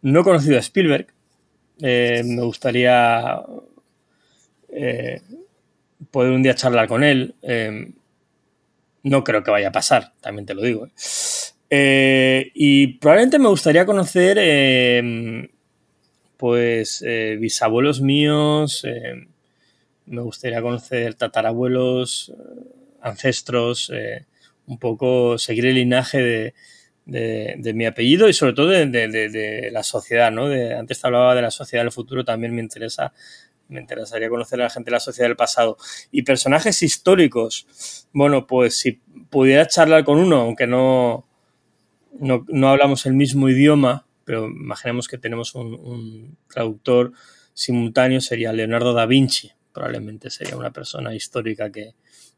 no he conocido a Spielberg. Eh, me gustaría eh, poder un día charlar con él. no creo que vaya a pasar, también te lo digo. y probablemente me gustaría conocer, pues, bisabuelos míos me gustaría conocer tatarabuelos, ancestros, un poco seguir el linaje de, mi apellido y sobre todo de, la sociedad, antes te hablaba de la sociedad del futuro, también me interesa, me interesaría conocer a la gente de la sociedad del pasado. Y personajes históricos, bueno, pues si pudiera charlar con uno, aunque no, no, hablamos el mismo idioma, pero imaginemos que tenemos un, traductor simultáneo, sería Leonardo da Vinci, probablemente sería una persona histórica que,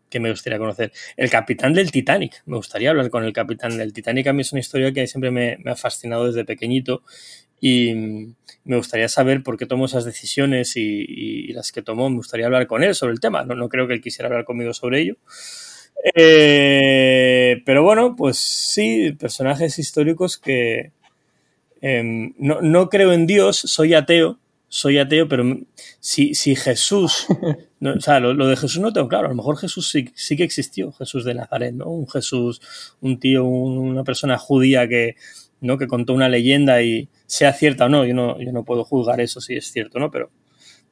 que me gustaría conocer. El capitán del Titanic. Me gustaría hablar con el capitán del Titanic. A mí es una historia que siempre me, ha fascinado desde pequeñito y me gustaría saber por qué tomó esas decisiones y, las que tomó. Me gustaría hablar con él sobre el tema. No, no creo que él quisiera hablar conmigo sobre ello. Eh, pero bueno, pues sí, personajes históricos que em, no, no creo en Dios, soy ateo, soy ateo, pero si, si Jesús, (laughs) o sea, lo, de Jesús no tengo claro, a lo mejor Jesús sí, sí, que existió, Jesús de Nazaret, ¿no? Un Jesús, un tío, una persona judía que, ¿no? que contó una leyenda y sea cierta o no, yo no, yo no puedo juzgar eso si es cierto, ¿no? Pero,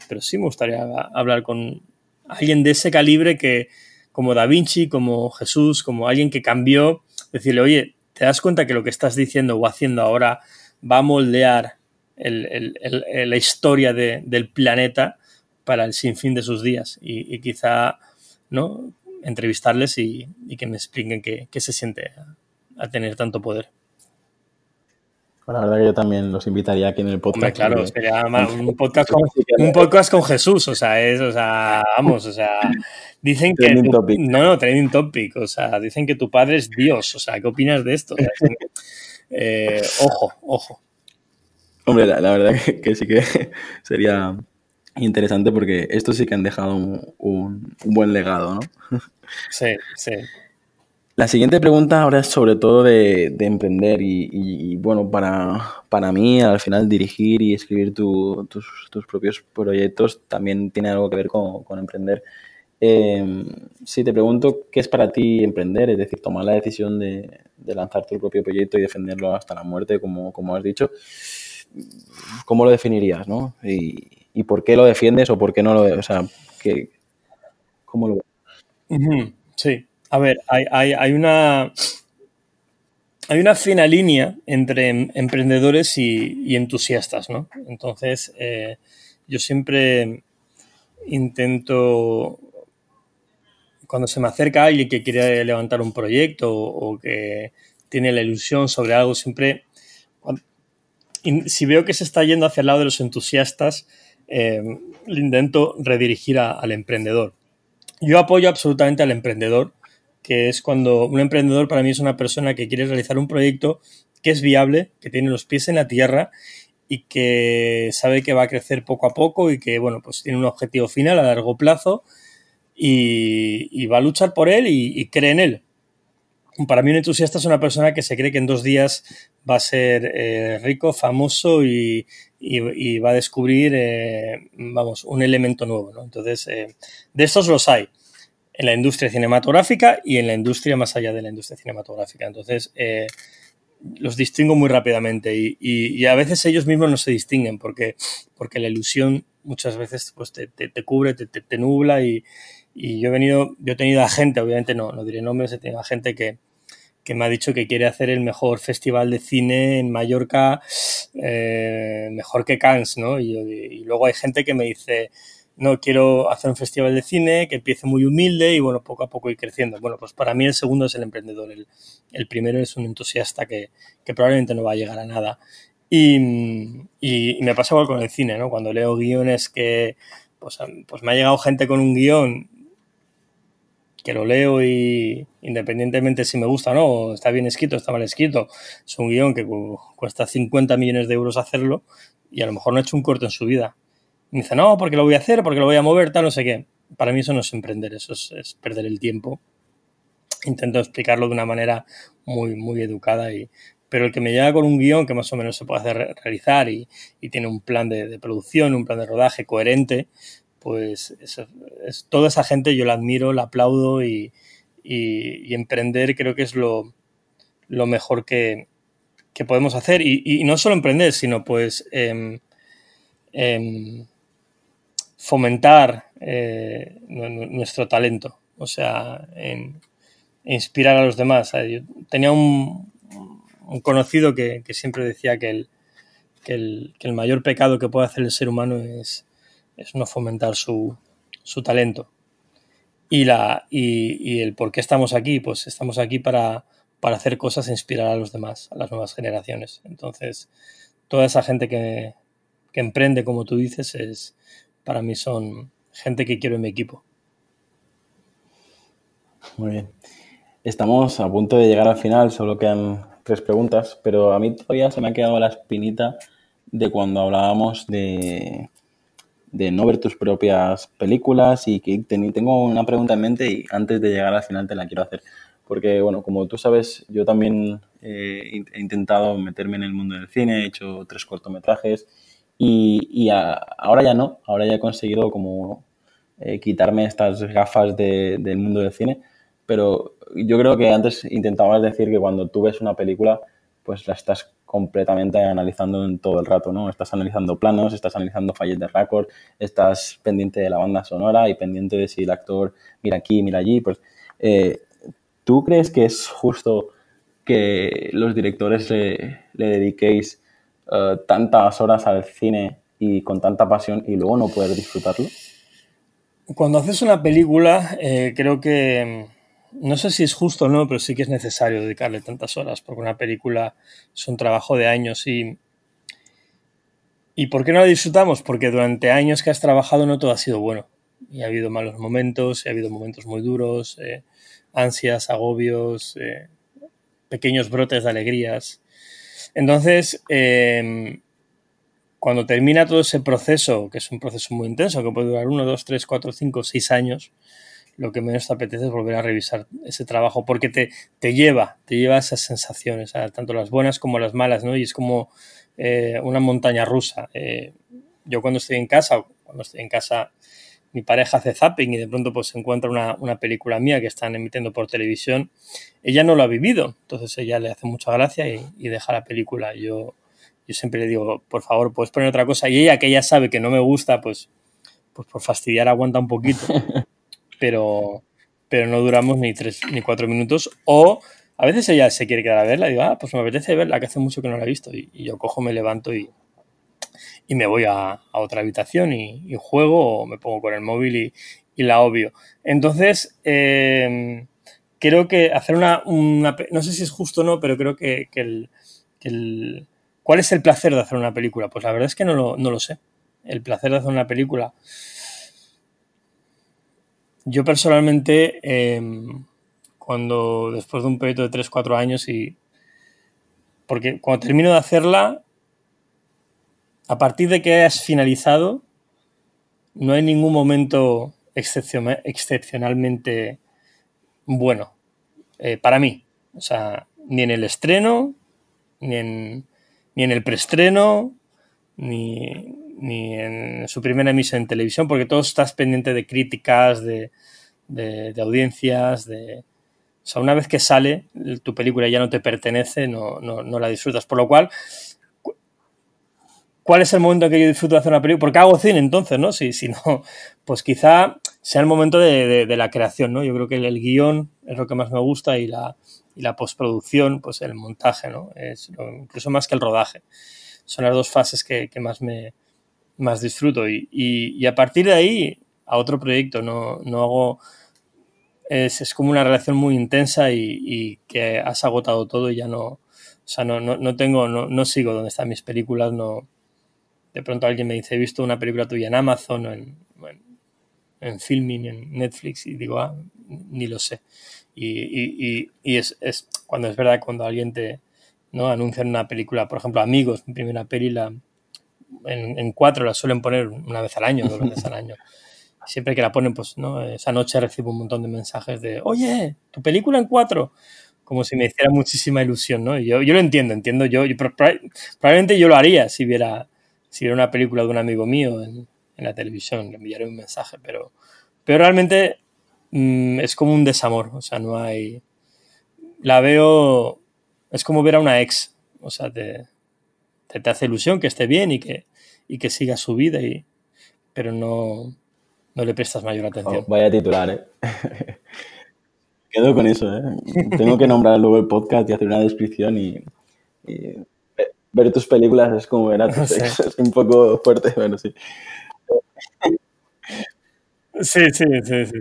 pero sí me gustaría hablar con alguien de ese calibre que, como Da Vinci, como Jesús, como alguien que cambió, decirle, oye, ¿te das cuenta que lo que estás diciendo o haciendo ahora va a moldear la historia del planeta para el sinfín de sus días y, quizá ¿no? entrevistarles y, que me expliquen qué, se siente a, tener tanto poder. La verdad que yo también los invitaría aquí en el podcast. claro, sería un podcast, con, un podcast con Jesús, o sea, es, o sea, vamos, o sea, dicen que... no, no, trending topic, o sea, dicen que tu padre es Dios, o sea, ¿qué opinas de esto? Eh, ojo, ojo. Hombre, la, verdad que, sí que (laughs) sería interesante porque estos sí que han dejado un, buen legado, ¿no? Sí, sí. La siguiente pregunta ahora es sobre todo de, emprender y, bueno, para, para, mí al final dirigir y escribir tus, propios proyectos también tiene algo que ver con, emprender. Eh, si te pregunto, ¿qué es para ti emprender? Es decir, tomar la decisión de, lanzar tu propio proyecto y defenderlo hasta la muerte, como, como has dicho. ¿cómo lo definirías, no? Y, por qué lo defiendes o por qué no lo... O sea, que, ¿cómo lo Sí, a ver, hay, una... Hay una fina línea entre em, emprendedores y, entusiastas, ¿no? Entonces, eh, yo siempre intento, cuando se me acerca alguien que quiere levantar un proyecto o que tiene la ilusión sobre algo, siempre si veo que se está yendo hacia el lado de los entusiastas, eh, intento redirigir al emprendedor. Yo apoyo absolutamente al emprendedor, que es cuando un emprendedor para mí es una persona que quiere realizar un proyecto que es viable, que tiene los pies en la tierra y que sabe que va a crecer poco a poco y que, bueno, pues tiene un objetivo final a largo plazo y, va a luchar por él y cree en él para mí un entusiasta es una persona que se cree que en dos días va a ser eh, rico, famoso y, va a descubrir, eh, vamos, un elemento nuevo. ¿no? Entonces, eh, de estos los hay en la industria cinematográfica y en la industria más allá de la industria cinematográfica. Entonces, los distingo muy rápidamente y, a veces ellos mismos no se distinguen porque, porque la ilusión muchas veces pues, te, cubre, te, te nubla y, y yo he venido, yo he tenido a gente, obviamente no, no diré nombres, he tenido a gente que, que me ha dicho que quiere hacer el mejor festival de cine en Mallorca, eh, mejor que Cannes, ¿no? Y, luego hay gente que me dice, no, quiero hacer un festival de cine que empiece muy humilde y bueno, poco a poco ir creciendo. Bueno, pues para mí el segundo es el emprendedor, el, primero es un entusiasta que, probablemente no va a llegar a nada. Y, me pasa igual con el cine, ¿no? Cuando leo guiones que, pues, pues me ha llegado gente con un guion que lo leo y independientemente si me gusta o no, está bien escrito, está mal escrito, es un guion que cuesta 50 millones de euros hacerlo y a lo mejor no ha hecho un corto en su vida. Me dice, no, porque lo voy a hacer, porque lo voy a mover, tal, no sé qué. Para mí eso no es emprender, eso es, perder el tiempo. Intento explicarlo de una manera muy, muy educada y, pero el que me llega con un guion que más o menos se puede hacer realizar y, tiene un plan de, producción, un plan de rodaje coherente, pues es, toda esa gente yo la admiro, la aplaudo y, emprender creo que es lo, mejor que, podemos hacer. Y, no solo emprender, sino pues em, em, fomentar eh, nuestro talento, o sea, en, inspirar a los demás. Yo tenía un, conocido que, siempre decía que el, mayor pecado que puede hacer el ser humano es no fomentar su, talento. Y, el por qué estamos aquí, pues estamos aquí para, hacer cosas e inspirar a los demás, a las nuevas generaciones. Entonces, toda esa gente que, emprende, como tú dices, es para mí son gente que quiero en mi equipo. Muy bien. Estamos a punto de llegar al final, solo quedan tres preguntas, pero a mí todavía se me ha quedado la espinita de cuando hablábamos de de no ver tus propias películas y que tengo una pregunta en mente y antes de llegar al final te la quiero hacer. Porque, bueno, como tú sabes, yo también eh, he intentado meterme en el mundo del cine, he hecho tres cortometrajes y, ahora ya no, ahora ya he conseguido como eh, quitarme estas gafas del mundo del cine, pero yo creo que antes intentabas decir que cuando tú ves una película, pues la estás completamente analizando en todo el rato, ¿no? Estás analizando planos, estás analizando fallos de récord, estás pendiente de la banda sonora y pendiente de si el actor mira aquí, mira allí. Pues, eh, ¿Tú crees que es justo que los directores le, dediquéis eh, tantas horas al cine y con tanta pasión y luego no poder disfrutarlo? Cuando haces una película, eh, creo que no sé si es justo o no, pero sí que es necesario dedicarle tantas horas, porque una película es un trabajo de años y... ¿Y por qué no la disfrutamos? Porque durante años que has trabajado no todo ha sido bueno. Y ha habido malos momentos, y ha habido momentos muy duros, eh, ansias, agobios, pequeños brotes de alegrías. Entonces, em, cuando termina todo ese proceso, que es un proceso muy intenso, que puede durar uno, dos, tres, cuatro, cinco, seis años, lo que menos te apetece es volver a revisar ese trabajo porque te, te lleva, te lleva esas sensaciones, tanto las buenas como las malas, ¿no? Y es como eh, una montaña rusa. Eh, yo cuando estoy en casa, cuando estoy en casa, mi pareja hace zapping y de pronto pues se encuentra una, una, película mía que están emitiendo por televisión, ella no lo ha vivido, entonces ella le hace mucha gracia y, y deja la película. Yo, yo siempre le digo, por favor, puedes poner otra cosa. Y ella, que ella sabe que no me gusta, pues, pues por fastidiar aguanta un poquito. (laughs) pero, pero no duramos ni tres ni cuatro minutos. O a veces ella se quiere quedar a verla y digo, ah, pues me apetece verla, que hace mucho que no la he visto. Y, yo cojo, me levanto y, y me voy a, otra habitación y, juego o me pongo con el móvil y, la obvio. Entonces, em, creo que hacer una, No sé si es justo o no, pero creo que, el, ¿Cuál es el placer de hacer una película? Pues la verdad es que no lo, no lo sé. El placer de hacer una película yo personalmente, em, cuando después de un periodo de 3-4 años y... Porque cuando termino de hacerla, a partir de que has finalizado, no hay ningún momento excepcionalmente bueno eh, para mí. O sea, ni en el estreno, ni en, ni en el preestreno, ni, ni en su primera emisión en televisión, porque todo estás pendiente de críticas, de, audiencias, de... O sea, una vez que sale, tu película ya no te pertenece, no, no, la disfrutas. Por lo cual, ¿cuál es el momento en que yo disfruto de hacer una película? Porque hago cine entonces, ¿no? Si, si no, (laughs) pues quizá sea el momento de, la creación, ¿no? Yo creo que el, guion es lo que más me gusta y la, y la postproducción, pues el montaje, ¿no? Es incluso más que el rodaje. Son las dos fases que, más me más disfruto y, y, a partir de ahí a otro proyecto, no, no hago... Es, es, como una relación muy intensa y, y, que has agotado todo y ya no, o sea, no, no, no tengo, no, no, sigo donde están mis películas, no, de pronto alguien me dice, he visto una película tuya en Amazon o en, en Filming, en Netflix, y digo, ah, ni lo sé. Y, es, cuando es verdad, cuando alguien te ¿no? anuncia una película, por ejemplo, Amigos, mi primera peli, la, en, cuatro la suelen poner una vez al año, dos veces al año. Siempre que la ponen, pues, ¿no? Esa noche recibo un montón de mensajes de, oye, tu película en cuatro como si me hiciera muchísima ilusión, ¿no? yo, yo lo entiendo, entiendo yo, probablemente yo lo haría si viera, si viera una película de un amigo mío en, en la televisión, le enviaré un mensaje, pero, pero realmente mm, es como un desamor, o sea, no hay... La veo, es como ver a una ex, o sea, te, te, hace ilusión que esté bien y que, y que siga su vida, y, pero no, no le prestas mayor atención. Oh, vaya titular, ¿eh? (laughs) Quedo con eso, ¿eh? Tengo que nombrar luego el podcast y hacer una descripción y, ver tus películas es como ver a (laughs) tus ex. Es un poco fuerte, bueno, sí. Sí, sí, sí, sí.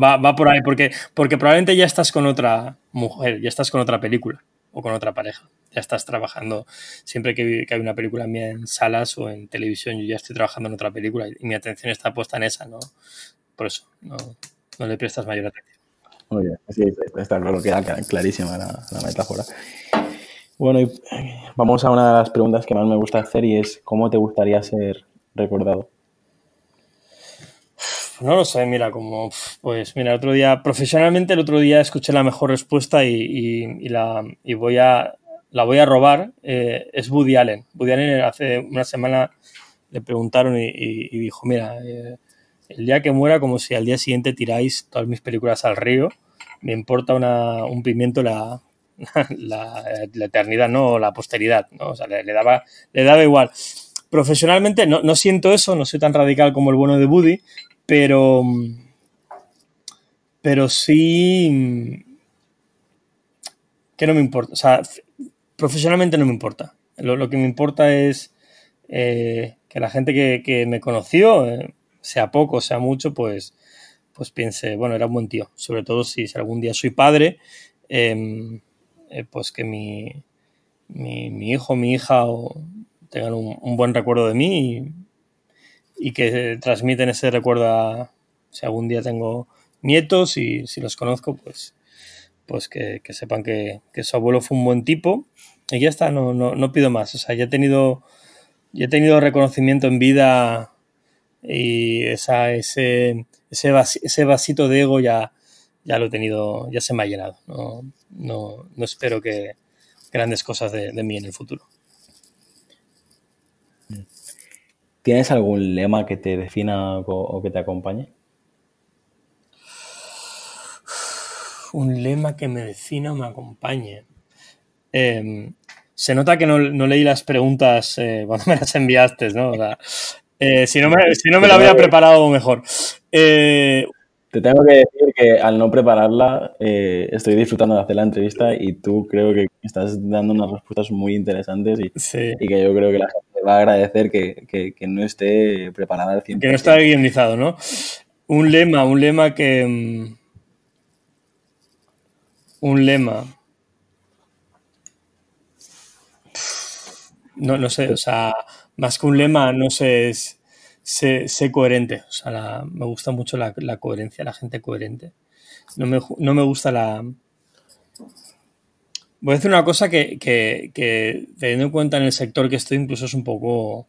Va, va, por ahí, porque, porque probablemente ya estás con otra mujer, ya estás con otra película o con otra pareja. Ya estás trabajando, siempre que, hay una película mía en salas o en televisión, yo ya estoy trabajando en otra película y mi atención está puesta en esa, ¿no? Por eso, no, no le prestas mayor atención. Muy bien, sí, está claro, queda clarísima la, la metáfora. Bueno, y vamos a una de las preguntas que más me gusta hacer y es, ¿cómo te gustaría ser recordado? No lo sé, mira, como, pues mira, el otro día, profesionalmente el otro día escuché la mejor respuesta y, la, voy a, la voy a robar, eh, es Woody Allen. Woody Allen hace una semana le preguntaron y, dijo, mira, eh, el día que muera, como si al día siguiente tiráis todas mis películas al río, me importa un pimiento la, (laughs) la, eternidad, no la posteridad, ¿no? O sea, le, daba, le daba igual. Profesionalmente no, no siento eso, no soy tan radical como el bueno de Woody, pero, pero sí que no me importa. O sea, profesionalmente no me importa. Lo, que me importa es eh, que la gente que, me conoció, eh, sea poco, sea mucho, pues, pues piense, bueno, era un buen tío. Sobre todo si, algún día soy padre, em, eh, pues que mi, mi, hijo, mi hija tengan un, buen recuerdo de mí y, que transmiten ese recuerdo a, si algún día tengo nietos y si los conozco, pues, pues que, sepan que, su abuelo fue un buen tipo y ya está, no, no, no pido más. O sea, ya he tenido, ya he tenido reconocimiento en vida y esa, ese, ese, vasito de ego ya, ya lo he tenido, ya se me ha llenado. No, no, no espero que grandes cosas de, de mí en el futuro. ¿Tienes algún lema que te defina o que te acompañe? Un lema que me defina o me acompañe. Em, se nota que no, leí las preguntas eh, cuando me las enviaste, ¿no? Eh, si, no me, si no me la había preparado mejor. Eh, te tengo que decir que al no prepararla estoy disfrutando de hacer la entrevista y tú creo que estás dando unas respuestas muy interesantes y, y que yo creo que la gente va a agradecer que, no esté preparada al 100%. Que no está guionizado, ¿no? Un lema, un lema que... Mm, un lema. No, no sé, o sea, más que un lema, no sé, es sé, coherente. O sea, me gusta mucho la, coherencia, la gente coherente. No me, no me gusta la, Voy a decir una cosa que, teniendo en cuenta en el sector que estoy, incluso es un poco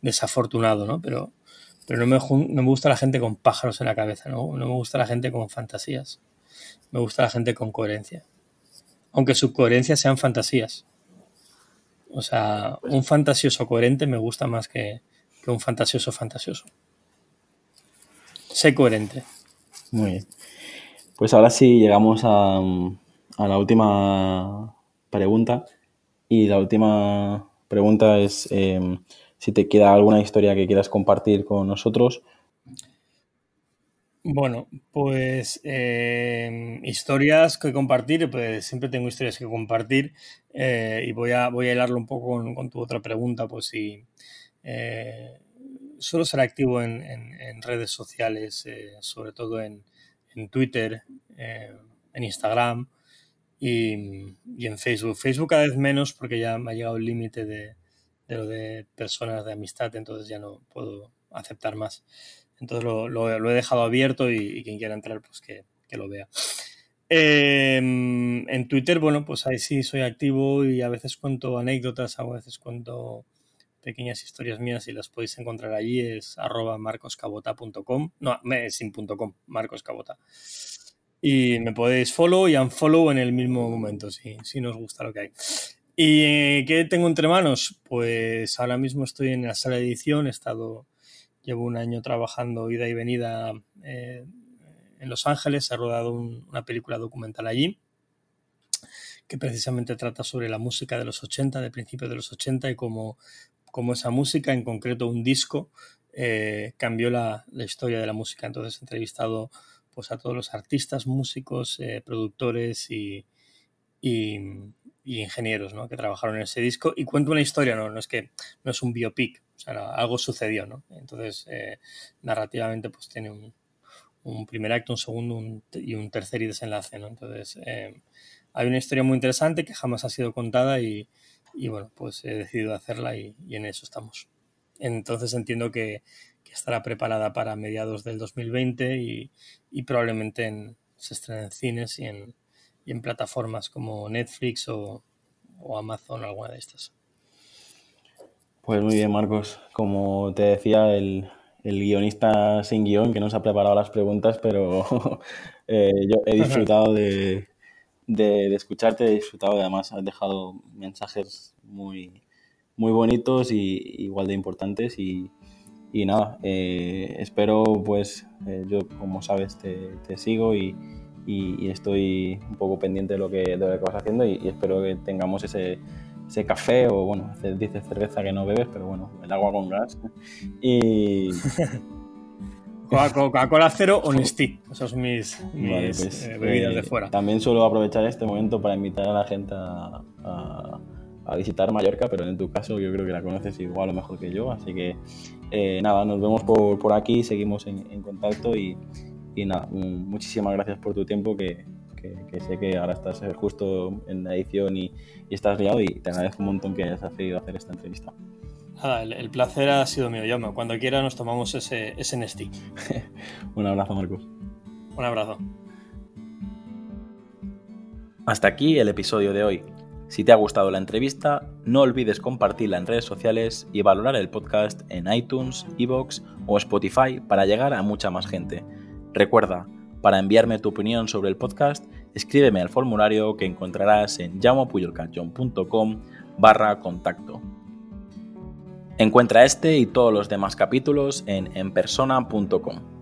desafortunado, ¿no? Pero, pero no, me, no me gusta la gente con pájaros en la cabeza, ¿no? No me gusta la gente con fantasías. Me gusta la gente con coherencia. Aunque sus coherencias sean fantasías. O sea, un fantasioso coherente me gusta más que, un fantasioso fantasioso. Sé coherente. Muy bien. Pues ahora sí llegamos a, a la última pregunta. Y la última pregunta es em, si te queda alguna historia que quieras compartir con nosotros. Bueno, pues em, historias que compartir, pues siempre tengo historias que compartir eh, y voy a, voy a hilarlo un poco con, tu otra pregunta, pues si eh, suelo ser activo en, redes sociales, eh, sobre todo en, Twitter, en Instagram y, en Facebook. Facebook cada vez menos porque ya me ha llegado el límite de, de lo de personas de amistad, entonces ya no puedo aceptar más. Entonces lo, he dejado abierto y, quien quiera entrar, pues que, lo vea. Em, en Twitter, bueno, pues ahí sí soy activo y a veces cuento anécdotas, a veces cuento pequeñas historias mías y las podéis encontrar allí, es arroba marcoscabota.com, no, sin .com, marcoscabota. Y me podéis follow y unfollow en el mismo momento, si, si nos gusta lo que hay. ¿Y eh, qué tengo entre manos? Pues ahora mismo estoy en la sala de edición, he estado Llevo un año trabajando ida y venida eh, en Los Ángeles. He rodado una película documental allí que precisamente trata sobre la música de los 80, de principios de los 80 y cómo, esa música, en concreto un disco, eh, cambió la, historia de la música. Entonces he entrevistado pues, a todos los artistas, músicos, eh, productores y, ingenieros que trabajaron en ese disco y cuento una historia, no, no es que no es un biopic, o sea, algo sucedió, ¿no? Entonces, eh, narrativamente, pues tiene un, primer acto, un segundo y un tercer y desenlace, ¿no? Entonces, hay una historia muy interesante que jamás ha sido contada y, bueno, pues he decidido hacerla y, en eso estamos. Entonces entiendo que, estará preparada para mediados del 2020 y, probablemente se estrene en cines y en, en plataformas como Netflix o, o Amazon, alguna de estas. Pues muy bien, Marcos. Como te decía, el, guionista sin guion que nos ha preparado las preguntas, pero (laughs) eh, yo he disfrutado de, escucharte, he disfrutado de además has dejado mensajes muy, muy bonitos y igual de importantes y, nada, eh, espero pues eh, yo como sabes te, sigo y, estoy un poco pendiente de lo que, de lo que vas haciendo y espero que tengamos ese ese café o, bueno, dices cerveza que no bebes, pero bueno, el agua con gas. Y... (laughs) Coca-Cola cero Honesty, esas son mis, pues, eh, bebidas de eh, fuera. También suelo aprovechar este momento para invitar a la gente a, a, visitar Mallorca, pero en tu caso yo creo que la conoces igual o mejor que yo, así que eh, nada, nos vemos por, por aquí, seguimos en, en contacto y, y, nada, muchísimas gracias por tu tiempo que, que, sé que ahora estás eh, justo en la edición y, estás liado y te agradezco un montón que hayas accedido a hacer esta entrevista. Nada, el, placer ha sido mío, Yo Cuando quiera nos tomamos ese, ese Nesti. (laughs) un abrazo, Marcos. Un abrazo. Hasta aquí el episodio de hoy. Si te ha gustado la entrevista, no olvides compartirla en redes sociales y valorar el podcast en iTunes, Evox o Spotify para llegar a mucha más gente. Recuerda, para enviarme tu opinión sobre el podcast, escríbeme al formulario que encontrarás en llamopuyolcanchon.com barra contacto. Encuentra este y todos los demás capítulos en enpersona.com.